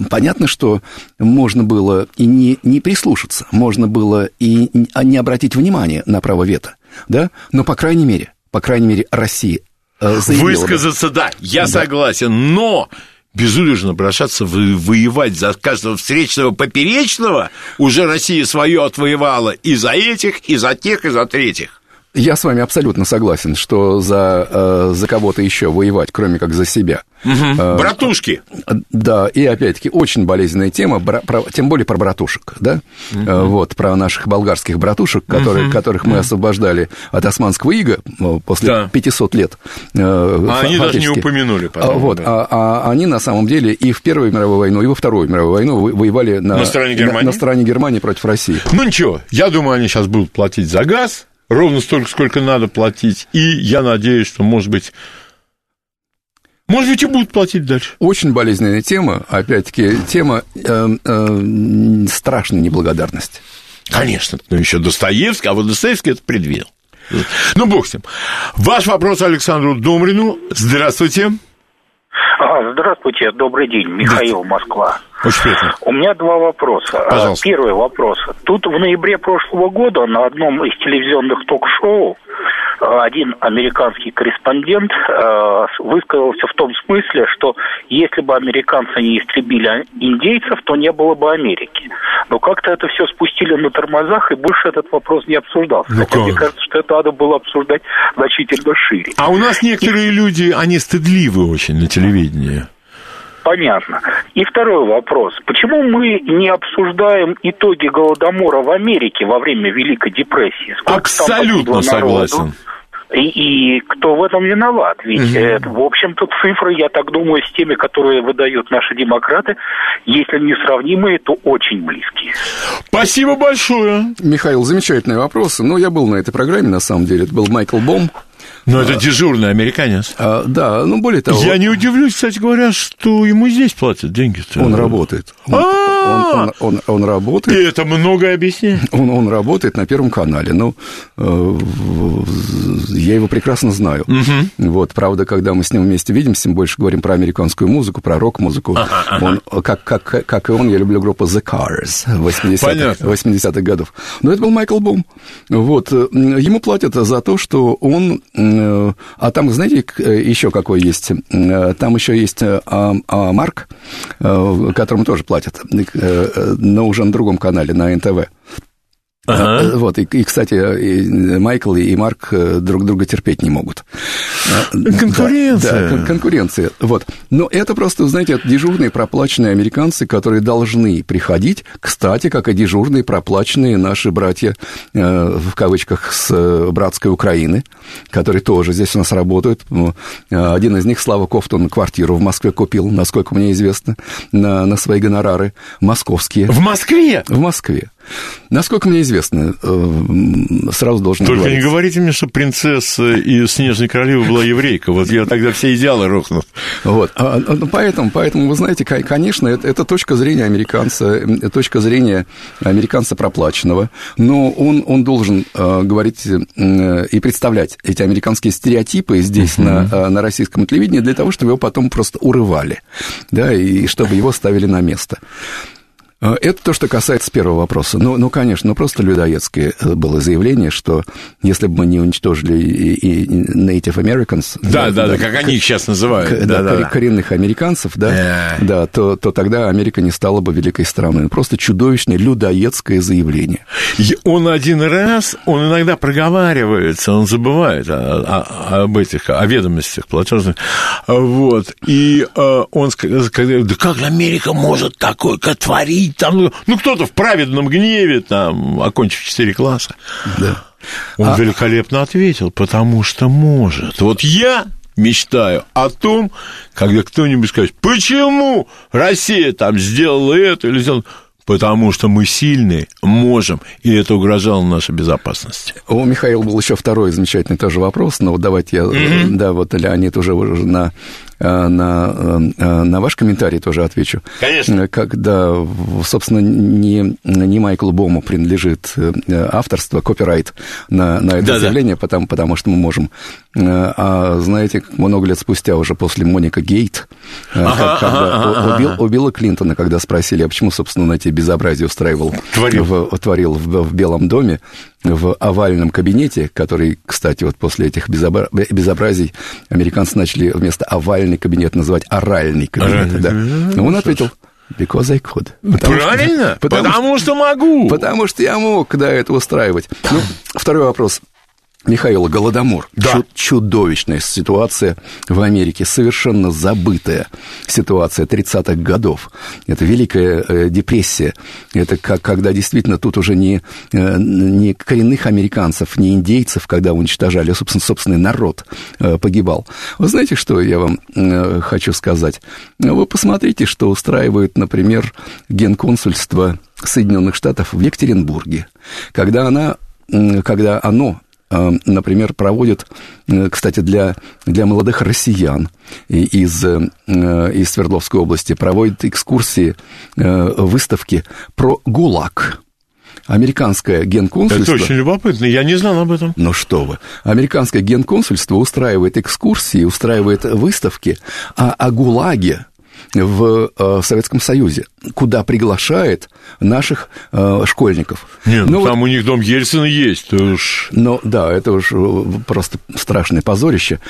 понятно, что можно было и не, не прислушаться, можно было и не обратить внимания на право вето, да, но, по крайней мере, по крайней мере, Россия э, заявила... Высказаться, да, я да. согласен, но безудержно бросаться воевать за каждого встречного поперечного, уже Россия свое отвоевала и за этих, и за тех, и за третьих. Я с вами абсолютно согласен, что за, э, за кого-то еще воевать, кроме как за себя. Угу. Братушки. Да, и опять-таки очень болезненная тема, бра, про, тем более про братушек, да, угу. вот, про наших болгарских братушек, которые, угу. которых мы освобождали от османского ига после да. 500 лет. А они даже не упомянули. Потом, вот, да. а, а они на самом деле и в Первую мировую войну, и во Вторую мировую войну воевали на, на, стороне, Германии? на, на стороне Германии против России. Ну ничего, я думаю, они сейчас будут платить за газ, ровно столько, сколько надо платить. И я надеюсь, что, может быть, может быть, и будут платить дальше. Очень болезненная тема, опять-таки, тема э, э, страшной неблагодарности. Конечно, но еще Достоевский, а вот Достоевский это предвидел. Ну, бог с ним. Ваш вопрос Александру Домрину. Здравствуйте. А, здравствуйте, добрый день, Михаил, Москва. Приятно. У меня два вопроса. А, Пожалуйста. Первый вопрос. Тут в ноябре прошлого года на одном из телевизионных ток-шоу а, один американский корреспондент а, высказался в том смысле, что если бы американцы не истребили индейцев, то не было бы Америки. Но как-то это все спустили на тормозах, и больше этот вопрос не обсуждался. Ну, Хотя, мне кажется, что это надо было обсуждать значительно шире. А у нас некоторые и... люди, они стыдливы очень на телевидении понятно. И второй вопрос. Почему мы не обсуждаем итоги Голодомора в Америке во время Великой депрессии? Сколько Абсолютно согласен. И, и кто в этом виноват? Ведь, угу. это, в общем-то, цифры, я так думаю, с теми, которые выдают наши демократы, если не сравнимые, то очень близкие. Спасибо большое. Михаил, замечательные вопросы. Ну, я был на этой программе, на самом деле. Это был Майкл Бом. Но это дежурный американец. А, да, ну более того... Я не удивлюсь, кстати говоря, что ему здесь платят деньги. Он работает. Он, он, он, он, работает. И это многое объясняет. Он, он работает на Первом канале. Ну, э, я его прекрасно знаю. Угу. Вот, правда, когда мы с ним вместе видимся, мы больше говорим про американскую музыку, про рок-музыку. Ага, ага. Он, как, как, как и он, я люблю группу The Cars 80-х 80 годов. Но это был Майкл Бум. Вот, э, ему платят за то, что он а там, знаете, э, еще какой есть? Э, там еще есть а, а, Марк, которому тоже платят, но уже на другом канале, на НТВ. Ага. Э, вот, и, и, кстати, и Майкл и Марк э, друг друга терпеть не могут. Конкуренция. Да, да, конкуренция. Вот. Но это просто, знаете, дежурные проплаченные американцы, которые должны приходить, кстати, как и дежурные проплаченные наши братья, э, в кавычках, с братской Украины, которые тоже здесь у нас работают. Ну, один из них, Слава Кофтон, квартиру в Москве купил, насколько мне известно, на, на свои гонорары московские. В Москве? В Москве. Насколько мне известно, э, сразу должен Только говорить. не говорите мне, что принцесса из «Снежной королевы» была еврейка. Вот я тогда все идеалы рухнут. Вот. А, а, ну, поэтому, поэтому, вы знаете, ко- конечно, это, это точка зрения американца, точка зрения американца проплаченного, но он, он должен э, говорить э, и представлять эти американские стереотипы здесь на, э, на российском телевидении для того, чтобы его потом просто урывали, да, и чтобы его ставили на место. Э, Это то, что касается первого вопроса. Ну, ну конечно, ну просто людоедское э, было заявление, что если бы мы не уничтожили и, и Native Americans... Да, да, да, как они их сейчас называют. к- Да, да, да, да. коренных американцев, да, Э. да то, то тогда Америка не стала бы великой страной. Просто чудовищное людоедское заявление. Он один раз, он иногда проговаривается, он забывает о- о- об этих, о ведомостях платежных. Вот. И э, он, когда, да как Америка может такое творить? Там, ну, кто-то в праведном гневе, там, окончив 4 класса. Да. Он А- великолепно ответил, потому что может. Вот я мечтаю о том, когда кто-нибудь скажет, почему Россия там сделала это или сделала... Потому что мы сильные, можем, и это угрожало нашей безопасности. У Михаила был еще второй замечательный тоже вопрос, но вот давайте я, да, вот Леонид уже на, на, э, на ваш комментарий тоже отвечу. Конечно. Э, Когда, собственно, не, не Майклу Бому принадлежит э, авторство, копирайт на, на это Да-да. заявление, потому, потому что мы можем. Э, А знаете, много лет спустя, уже после Моника Гейт, э, Ага, когда ага, у- ага, у Билла Клинтона, когда спросили, а почему, собственно, он эти безобразия устраивал Творил. в, творил в, в Белом доме, в овальном кабинете, который, кстати, вот после этих безобра- безобразий американцы начали вместо овальный кабинет называть оральный кабинет. Оральный да. кабинет, Но он ну, ответил, because I could. Потому что- Правильно? потому, Потому, что могу. потому что я мог, да, это устраивать. Ну, второй вопрос. Михаил, Голодомор. Да. Чу- чудовищная ситуация в Америке, совершенно забытая ситуация 30-х годов. Это Великая э, депрессия. Это как, когда действительно тут уже не, э, не коренных американцев, не индейцев, когда уничтожали, а, собственно, собственный народ э, погибал. Вы знаете, что я вам э, хочу сказать? Вы посмотрите, что устраивает, например, генконсульство Соединенных Штатов в Екатеринбурге, когда она когда оно например, проводит, э, кстати, для, для молодых россиян из, э, из Свердловской области, проводит экскурсии, э, выставки про ГУЛАГ. Американское Это генконсульство... очень любопытно, я не знал об этом. Ну что вы. Американское генконсульство устраивает экскурсии, устраивает выставки о, о ГУЛАГе в э, Советском Союзе, куда приглашает наших э, школьников. Нет, Ну ну, вот- там у них дом Ельцина есть, уж... но да, это уж э, просто страшное позорище.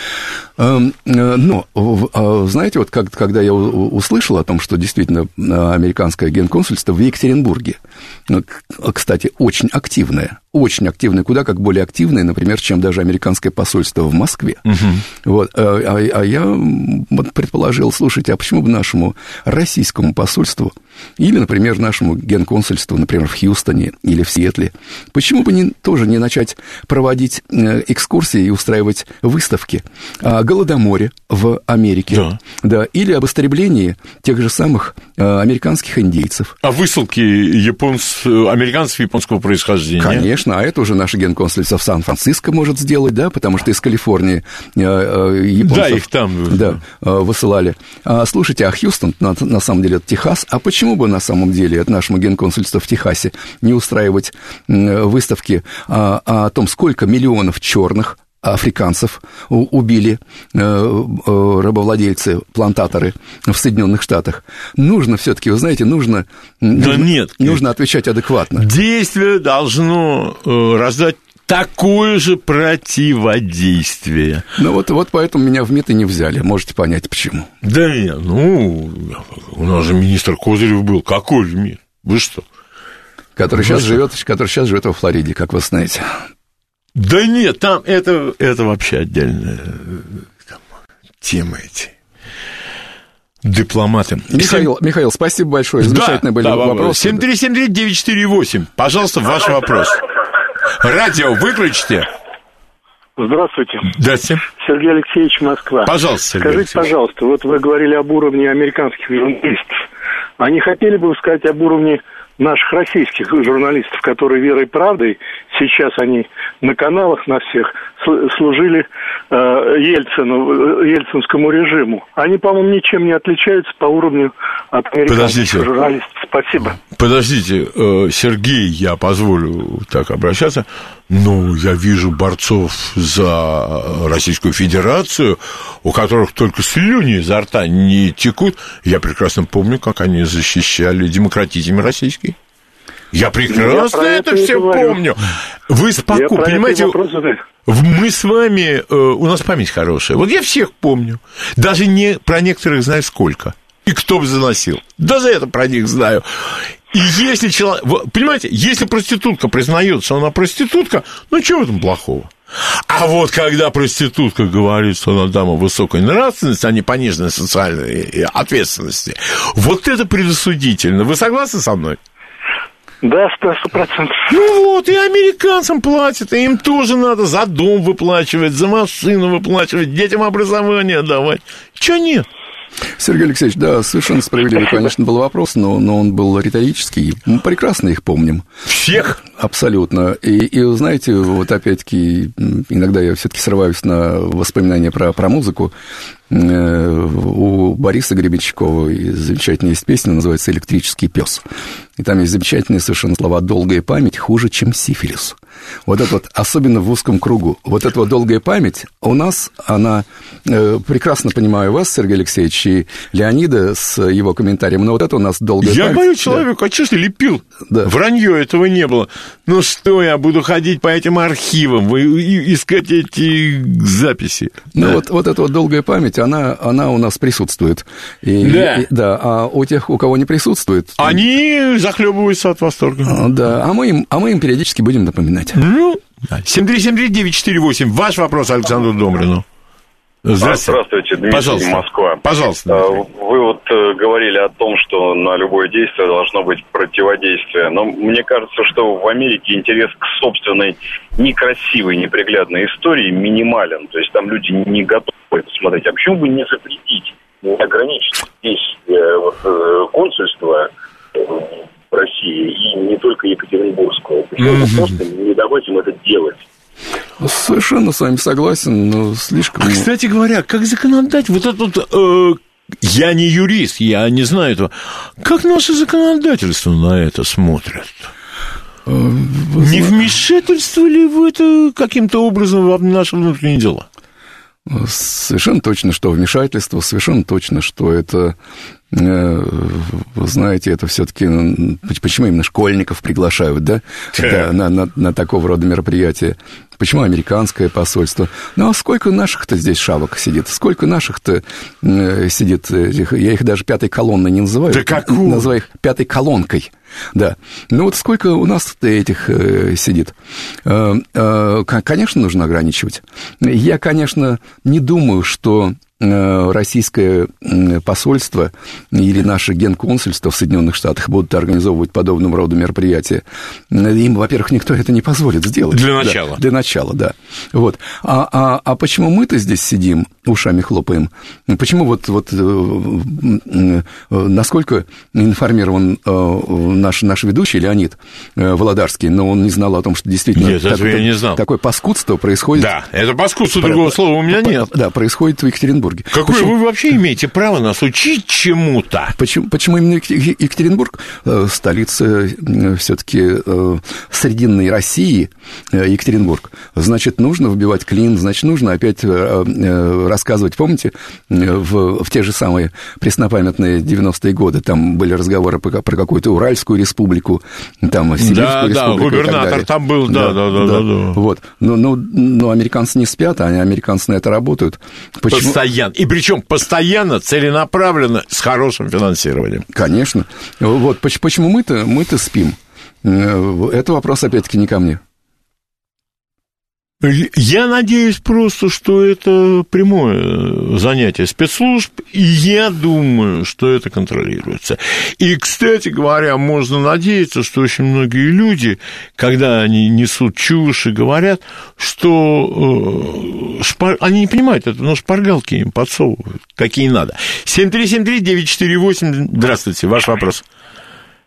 Эм, э, Но, э, знаете, вот как, когда я услышал о том, что действительно э, американское генконсульство в Екатеринбурге, кстати, очень активное, очень активное, куда как более активное, например, чем даже американское посольство в Москве. Вот, э, а, а я вот предположил, слушайте, а почему бы нашему российскому посольству или, например, нашему генконсульству, например, в Хьюстоне или в Сиэтле, почему бы не, тоже не начать проводить э, экскурсии и устраивать выставки о Голодоморе в Америке, Да. да, или об истреблении тех же самых э, американских индейцев. А высылки японц... американцев японского происхождения? Конечно, а это уже наше генконсульство в Сан-Франциско может сделать, да, потому что из Калифорнии э, японцев... Да, их там. Да, высылали. А, слушайте, а Хьюстон, на, на самом деле, это Техас, а почему бы на самом деле от нашему генконсульству в Техасе не устраивать выставки о, о том, сколько миллионов черных африканцев убили э, э, рабовладельцы, плантаторы в Соединенных Штатах. Нужно все-таки, вы знаете, нужно, нужно, нет, нужно отвечать адекватно. Действие должно э, раздать такое же противодействие. Ну вот, вот поэтому меня в МИД и не взяли. Можете понять, почему. Да нет, ну, у нас же министр Козырев был. Какой же мир? Вы что? Который сейчас, что? живет, который сейчас живет во Флориде, как вы знаете. Да нет, там это, это вообще отдельная э, там, тема эти. Дипломаты. Михаил, Михаил, спасибо большое. Замечательные были да, вопросы. 7373948. Пожалуйста, ваш вопрос. Радио выключите. Здравствуйте. Здравствуйте. Сергей Алексеевич, Москва. Пожалуйста, Сергей Скажите, Алексеевич. пожалуйста, вот вы говорили об уровне американских журналистов. Не хотели бы сказать об уровне наших российских журналистов, которые верой и правдой, сейчас они на каналах на всех, служили э, Ельцину, э, ельцинскому режиму. Они, по-моему, ничем не отличаются по уровню от американских журналистов. Спасибо. Подождите, э, Сергей, я позволю так обращаться. Ну, я вижу борцов за Российскую Федерацию, у которых только слюни изо рта не текут. Я прекрасно помню, как они защищали демократизм российский. Я прекрасно я это, это все говорю. помню. Вы спокойно, понимаете, мы с вами, э, у нас память хорошая. Вот я всех помню. Даже не про некоторых знаю сколько. И кто бы заносил. Даже это про них знаю. И если человек... Понимаете, если проститутка признается, что она проститутка, ну, чего в этом плохого? А вот когда проститутка говорит, что она дама высокой нравственности, а не пониженной социальной ответственности, вот это предосудительно. Вы согласны со мной? Да, сто процентов. Ну вот, и американцам платят, и им тоже надо за дом выплачивать, за машину выплачивать, детям образование давать. Чего нет? Сергей Алексеевич, да, совершенно справедливый, конечно, был вопрос, но, но он был риторический. Мы прекрасно их помним. Всех? Абсолютно. И, и знаете, вот опять-таки, иногда я все-таки срываюсь на воспоминания про, про музыку. Э, у Бориса Гребенщикова замечательная есть песня, называется «Электрический пес». И там есть замечательные совершенно слова «долгая память хуже, чем сифилис». Вот это вот, особенно в узком кругу, вот эта вот долгая память, у нас она, э, прекрасно понимаю вас, Сергей Алексеевич, и Леонида с его комментарием, но вот это у нас долгая я память. Я говорю человеку, да. а что ты лепил? Да. Вранье этого не было. Ну что, я буду ходить по этим архивам, искать эти записи. Ну да. вот, вот эта вот долгая память, она, она у нас присутствует. И, да. И, да. А у тех, у кого не присутствует... Они захлебываются от восторга. А, да, а мы им, а мы им периодически будем напоминать. Ну, 7373948. Ваш вопрос Александру Домрину. Здравствуйте. Здравствуйте, Дмитрий, Пожалуйста. Москва. Пожалуйста. А, вы вот э, говорили о том, что на любое действие должно быть противодействие. Но мне кажется, что в Америке интерес к собственной некрасивой, неприглядной истории минимален. То есть там люди не готовы это смотреть. А почему бы не запретить, не ограничить здесь вот, э, консульство России и не только Екатеринбургскую? Почему mm-hmm. просто не давать им это делать? Совершенно с вами согласен, но слишком... А, кстати говоря, как законодать вот этот... Э, я не юрист, я не знаю этого. Как наше законодательство на это смотрят? Э, не вмешательство ли в это каким-то образом в наши внутренние дела? Совершенно точно, что вмешательство, совершенно точно, что это вы знаете, это все-таки почему именно школьников приглашают, да, да на, на, на такого рода мероприятия? Почему американское посольство? Ну, а сколько наших-то здесь шавок сидит? Сколько наших-то э, сидит? Я их даже пятой колонной не называю. Да какую? Называю их пятой колонкой. Да. Ну вот сколько у нас этих э, сидит? Э, э, конечно, нужно ограничивать. Я, конечно, не думаю, что Э, российское посольство или наше генконсульство в Соединенных Штатах будут организовывать подобного рода мероприятия, им, во-первых, никто это не позволит сделать. Для начала. Да, для начала, да. Вот. А, а, а почему мы-то здесь сидим, ушами хлопаем? Почему вот, вот э, насколько информирован э, наш, наш ведущий Леонид Володарский, но он не знал о том, что действительно нет, так, я не знал. такое паскудство происходит... Да, это паскудство, другого слова у меня нет. Да, происходит в Екатеринбурге. Екатеринбурге. Какое почему... вы вообще имеете право нас учить чему-то? Почему, почему именно Екатеринбург? Э, столица все-таки э, Срединной России, э, Екатеринбург. Значит, нужно вбивать клин, значит, нужно опять рассказывать. Помните, в, в те же самые преснопамятные 90-е годы там были разговоры про, про какую-то Уральскую республику, там Сибирскую да, республику. Да, губернатор там был, да, да, да. да, да, да. Вот. Но, но, но американцы не спят, они американцы на это работают. Почему? Постоянно постоянно. И причем постоянно, целенаправленно, с хорошим финансированием. Конечно. Вот почему мы-то мы-то спим. Э, это вопрос, опять-таки, не ко мне. Я надеюсь просто, что это прямое занятие спецслужб, и я думаю, что это контролируется. И, кстати говоря, можно надеяться, что очень многие люди, когда они несут чушь и говорят, что э, шпар... они не понимают это, но шпаргалки им подсовывают, какие надо. 7373948, здравствуйте, ваш вопрос.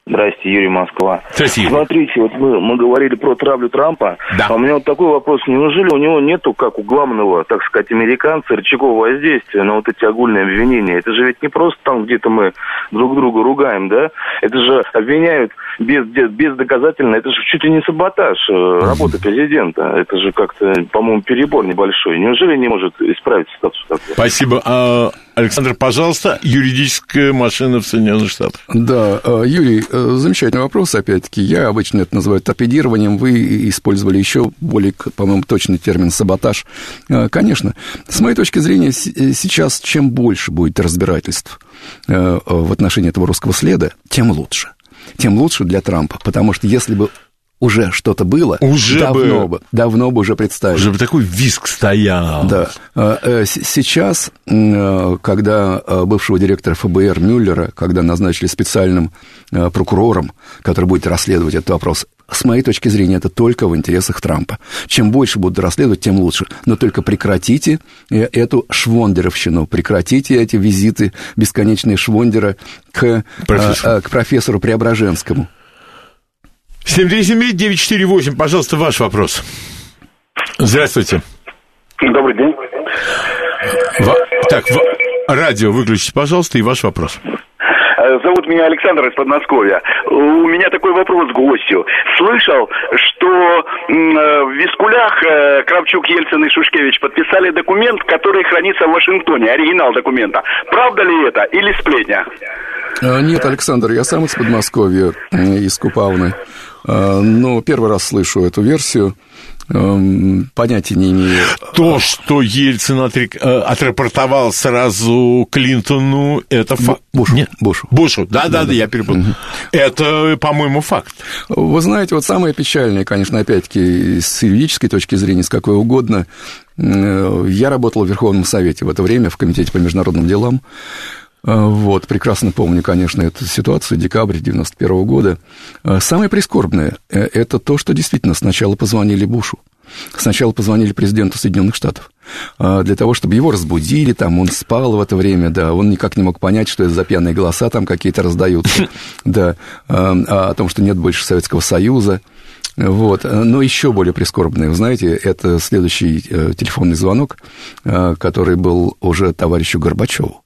Здрасте, Юрий Москва. Здрасте, Юрий. Смотрите, вот мы, мы говорили про травлю Трампа. Да. А у меня вот такой вопрос. Неужели у него нету, как у главного, так сказать, американца, рычагов воздействия на вот эти огульные обвинения? Это же ведь не просто там где-то мы друг друга ругаем, да? Это же обвиняют без, без доказательно. Это же чуть ли не саботаж э, работы президента. Это же как-то, по-моему, перебор небольшой. Неужели не может исправить ситуацию такую? Спасибо. А, Александр, пожалуйста, юридическая машина в Соединенных Штатах. Да, э, Юрий, э, замечательный вопрос, опять-таки. Я обычно это называю торпедированием. Вы использовали еще более, по-моему, точный термин «саботаж». Конечно. С моей точки зрения, сейчас чем больше будет разбирательств в отношении этого русского следа, тем лучше. Тем лучше для Трампа. Потому что если бы уже что-то было, Уже давно бы. бы, давно бы уже представили. Уже бы такой виск стоял. Да. Э, э, Сейчас, э, когда э, бывшего директора ФБР Мюллера, когда назначили специальным прокурором, который будет расследовать этот вопрос, с моей точки зрения, это только в интересах Трампа. Чем больше будут расследовать, тем лучше. Но только прекратите эту швондеровщину, прекратите эти визиты бесконечные Швондера к, Профессору. э, к профессору Преображенскому. 7373948, пожалуйста, ваш вопрос. Здравствуйте. Добрый день. Ва- Так, ва- радио выключите, пожалуйста, и ваш вопрос. Э, Зовут меня Александр из Подмосковья. У меня такой вопрос к гостю. Слышал, что э, в Вискулях э, Кравчук, Ельцин и Шушкевич подписали документ, который хранится в Вашингтоне, оригинал документа. Правда ли это или сплетня? Нет, Александр, я сам из Подмосковья, из Купавны. Э, Но первый раз слышу эту версию. Эм, Понятия не имею. То, что Ельцин э, отрапортовал сразу Клинтону, это факт. Бушу. Нет. Бушу. Бушу, да-да-да, я перепутал. Это, по-моему, факт. Вы знаете, вот самое печальное, конечно, опять-таки, с юридической точки зрения, с какой угодно, э, я работал в Верховном Совете в это время, в Комитете по международным делам. Э, Вот, прекрасно помню, конечно, эту ситуацию, декабрь 91 года. Э, Самое прискорбное э, – это то, что действительно сначала позвонили Бушу. Сначала позвонили президенту Соединенных Штатов для того, чтобы его разбудили, там он спал в это время, да, он никак не мог понять, что это за пьяные голоса там какие-то раздаются, да, э, о том, что нет больше Советского Союза, вот. Но еще более прискорбное, вы знаете, это следующий телефонный звонок, который был уже товарищу Горбачеву.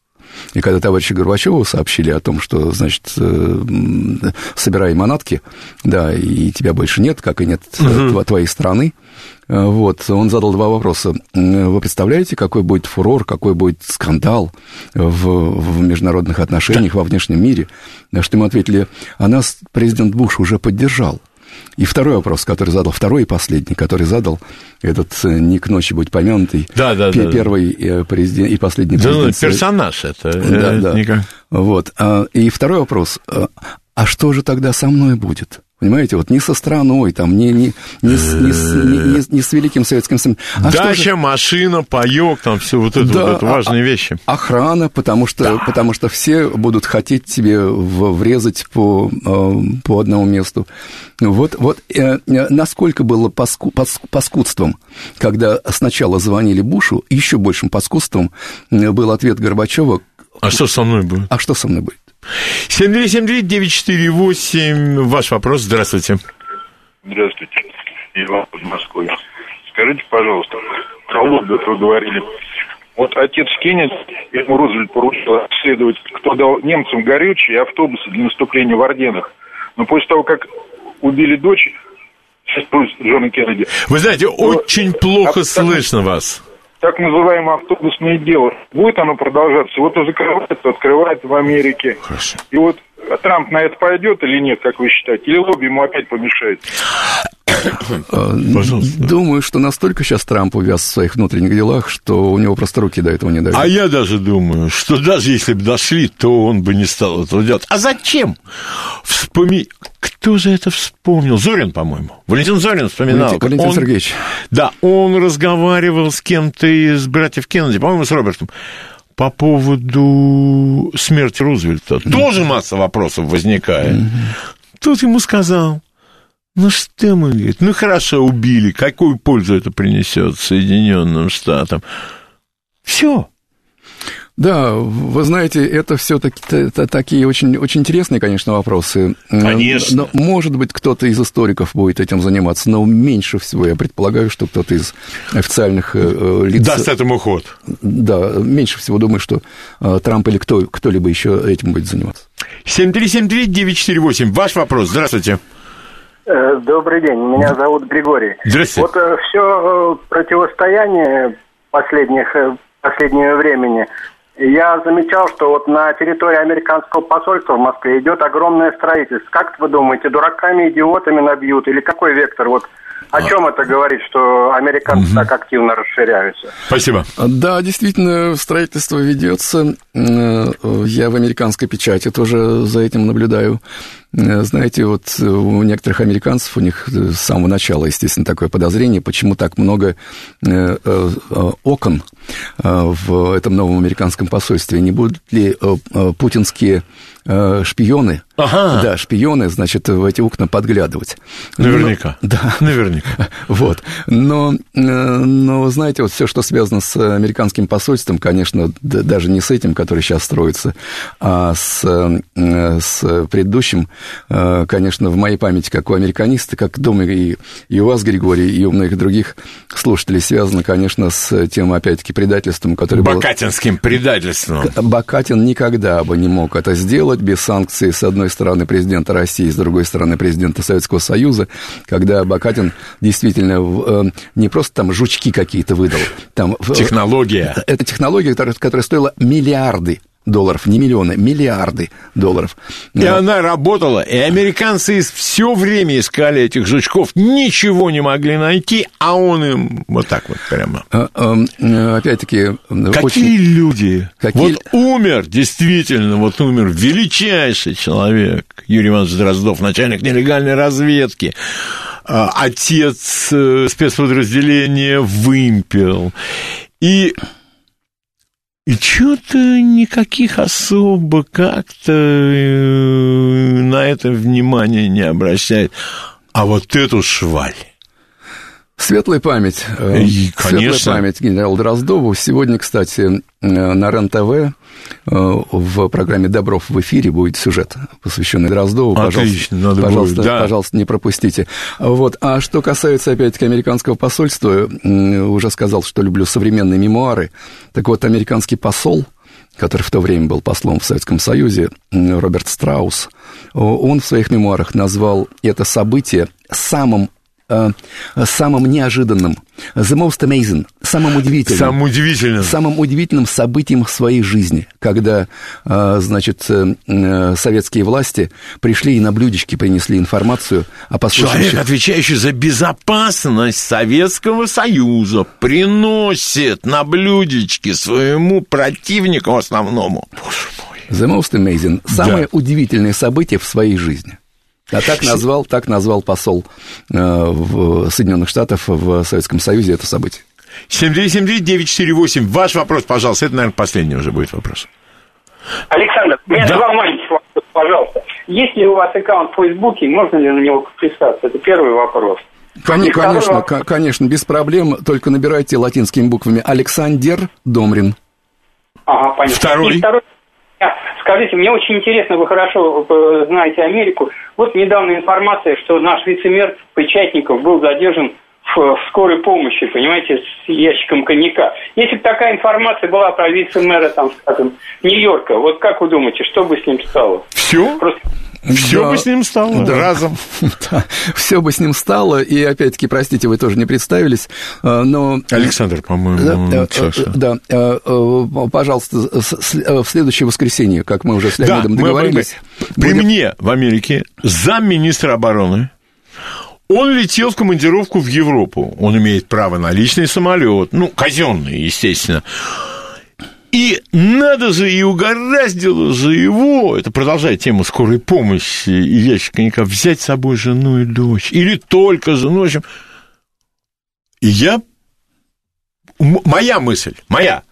И когда товарищу Горбачеву сообщили о том, что, значит, э, собирай манатки, да, и тебя больше нет, как и нет тво- твоей страны, э, вот, он задал два вопроса. Вы представляете, какой будет фурор, какой будет скандал в, в международных отношениях, во внешнем мире? На что ему ответили, а нас президент Буш уже поддержал. И второй вопрос, который задал, второй и последний, который задал этот э, не к ночи будь помянутый, Да, да, да. первый э, президент и последний Да, президент. ну, Совет- персонаж это. Да, э, да. никак. Вот. а, И второй вопрос. а, А что же тогда со мной будет? Понимаете, вот не со страной, там, не, не, не, с, не, с, не- не не с Великим Советским Союзом. А же- Дача, машина, паёк, там все вот это, Да, вот это а- важные вещи. Охрана, потому что, потому что все будут хотеть тебе врезать по, э, по одному месту. Вот, вот э, э, насколько было паску- пас- паскудством, когда сначала звонили Бушу, еще большим паскудством был ответ Горбачева, А что со мной будет? а что со мной будет? 7373948, ваш вопрос, здравствуйте. Здравствуйте. Иван Москвы. Скажите, пожалуйста, про Лоббит вы говорили. Вот отец Кеннет, ему Рузвельт поручил обследовать, кто дал немцам горючие автобусы для наступления в Орденах. Но после того, как убили дочь, Джона Кеннеди, Вы знаете, очень плохо а- слышно вас. Так называемое автобусное дело, будет оно продолжаться? Вот то закрывается, открывается в Америке. Хорошо. И вот Трамп на это пойдет или нет, как вы считаете? Или лобби ему опять помешает? Э, Пожалуйста. Думаю, что настолько сейчас Трамп увяз в своих внутренних делах, что у него просто руки до этого не дают. А я даже думаю, что даже если бы дошли, то он бы не стал этого делать. А зачем? Вспоми... Кто же это вспомнил? Зорин, по-моему. Валентин Зорин вспоминал. Валентин, Валентин Он- Сергеевич. Да, он разговаривал с кем-то из братьев Кеннеди, по-моему, с Робертом, по поводу смерти Рузвельта. Тоже масса вопросов возникает. Тут ему сказал, ну что мы, говорит, ну хорошо, убили, какую пользу это принесет Соединенным Штатам? Все. Да, вы знаете, это все таки такие очень, очень интересные, конечно, вопросы. Конечно. Но, может быть, кто-то из историков будет этим заниматься, но меньше всего я предполагаю, что кто-то из официальных э, лиц... Даст этому ход. Да, меньше всего думаю, что э, Трамп или кто, кто-либо еще этим будет заниматься. 7373948, ваш вопрос, здравствуйте. Э, добрый день, меня зовут Григорий. Здравствуйте. Вот все противостояние последних, последнего времени я замечал, что вот на территории американского посольства в Москве идет огромное строительство. Как вы думаете, дураками, идиотами набьют? Или какой вектор? Вот о чем это говорит, что американцы угу. так активно расширяются? Спасибо. Да, действительно, строительство ведется. Э, я в американской печати тоже за этим наблюдаю. Э, знаете, вот у некоторых американцев, у них с самого начала, естественно, такое подозрение, почему так много э, окон в этом новом американском посольстве. Не будут ли путинские шпионы, ага. да, шпионы, значит, в эти окна подглядывать. Наверняка. Но, да. Наверняка. Вот. Но, но, знаете, вот все, что связано с американским посольством, конечно, даже не с этим, который сейчас строится, а с, с предыдущим, Э, конечно, в моей памяти, как у американиста, как думаю, и, и у вас, Григорий, и у многих других слушателей связано, конечно, с тем, опять-таки, предательством, которое Бакатинским было... предательством. Бакатин никогда бы не мог это сделать без санкций, с одной стороны, президента России, с другой стороны, президента Советского Союза, когда Бакатин действительно э, не просто там жучки какие-то выдал. Там, Технология. Это технология, которая, которая стоила миллиарды долларов, не миллионы, миллиарды долларов. И Но... она работала, и американцы все время искали этих жучков, ничего не могли найти, а он им вот так вот прямо. А, а, опять-таки... Какие очень... люди? Какие... Вот умер, действительно, вот умер величайший человек, Юрий Иванович Дроздов, начальник нелегальной разведки, а, отец э, спецподразделения «Вымпел». И и что-то никаких особо как-то э, на это внимание не обращает. А вот эту шваль. Светлая память. Э, И, конечно. Светлая память генералу Дроздову. Сегодня, кстати, э, на РЕН-ТВ в программе «Добров в эфире» будет сюжет, посвященный Дроздову. Отлично, пожалуйста, надо пожалуйста, будет, да. пожалуйста, не пропустите. Вот. А что касается, опять-таки, американского посольства, уже сказал, что люблю современные мемуары. Так вот, американский посол, который в то время был послом в Советском Союзе, Роберт Страус, он в своих мемуарах назвал это событие самым э, самым неожиданным, the most amazing, самым удивительным. Самым удивительным. Самым удивительным событием в своей жизни, когда, э, значит, э, советские власти пришли и на блюдечке принесли информацию о послушающих... Человек, отвечающий за безопасность Советского Союза, приносит на блюдечке своему противнику основному. Боже мой. The most amazing. Самое да. удивительное событие в своей жизни. А так назвал, так назвал посол э, в Соединенных Штатов в Советском Союзе это событие. 7373948. Ваш вопрос, пожалуйста. Это, наверное, последний уже будет вопрос. Александр, у меня да. два маленьких вопроса, пожалуйста. Есть ли у вас аккаунт в Фейсбуке, можно ли на него подписаться? Это первый вопрос. Конечно, конечно, конечно, без проблем. Только набирайте латинскими буквами Александр Домрин. Ага, понятно. Второй. И второй Скажите, мне очень интересно, вы хорошо э, знаете Америку. Вот недавно информация, что наш вице-мэр Печатников был задержан в, в скорой помощи, понимаете, с ящиком коньяка. Если бы такая информация была про вице-мэра, там, скажем, Нью-Йорка, вот как вы думаете, что бы с ним стало? Все? Просто все да, бы с ним стало да, разом. Да, все бы с ним стало. И опять-таки, простите, вы тоже не представились, э, но... Александр, по-моему, да, да, э, э, пожалуйста, в следующее воскресенье, как мы уже с Леонидом да, договорились... Мы, При будем... мне в Америке замминистра обороны он летел в командировку в Европу. Он имеет право на личный самолет, ну, казенный, естественно. И надо же, и угораздило же его, это продолжает тему скорой помощи и ящика коньяка, взять с собой жену и дочь, или только жену, в общем. И я, моя мысль, моя,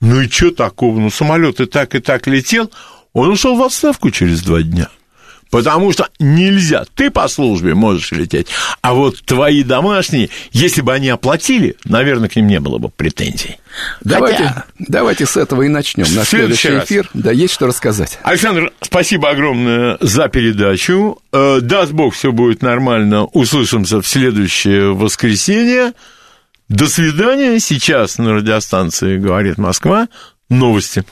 ну и что такого, ну самолет и так, и так летел, он ушел в отставку через два дня. Потому что нельзя. Ты по службе можешь лететь, а вот твои домашние, если бы они оплатили, наверное, к ним не было бы претензий. Давайте, Хотя... давайте с этого и начнем. На следующий раз. эфир, да, есть что рассказать. Александр, спасибо огромное за передачу. Э, даст Бог, все будет нормально. Услышимся в следующее воскресенье. До свидания. Сейчас на радиостанции «Говорит Москва» новости.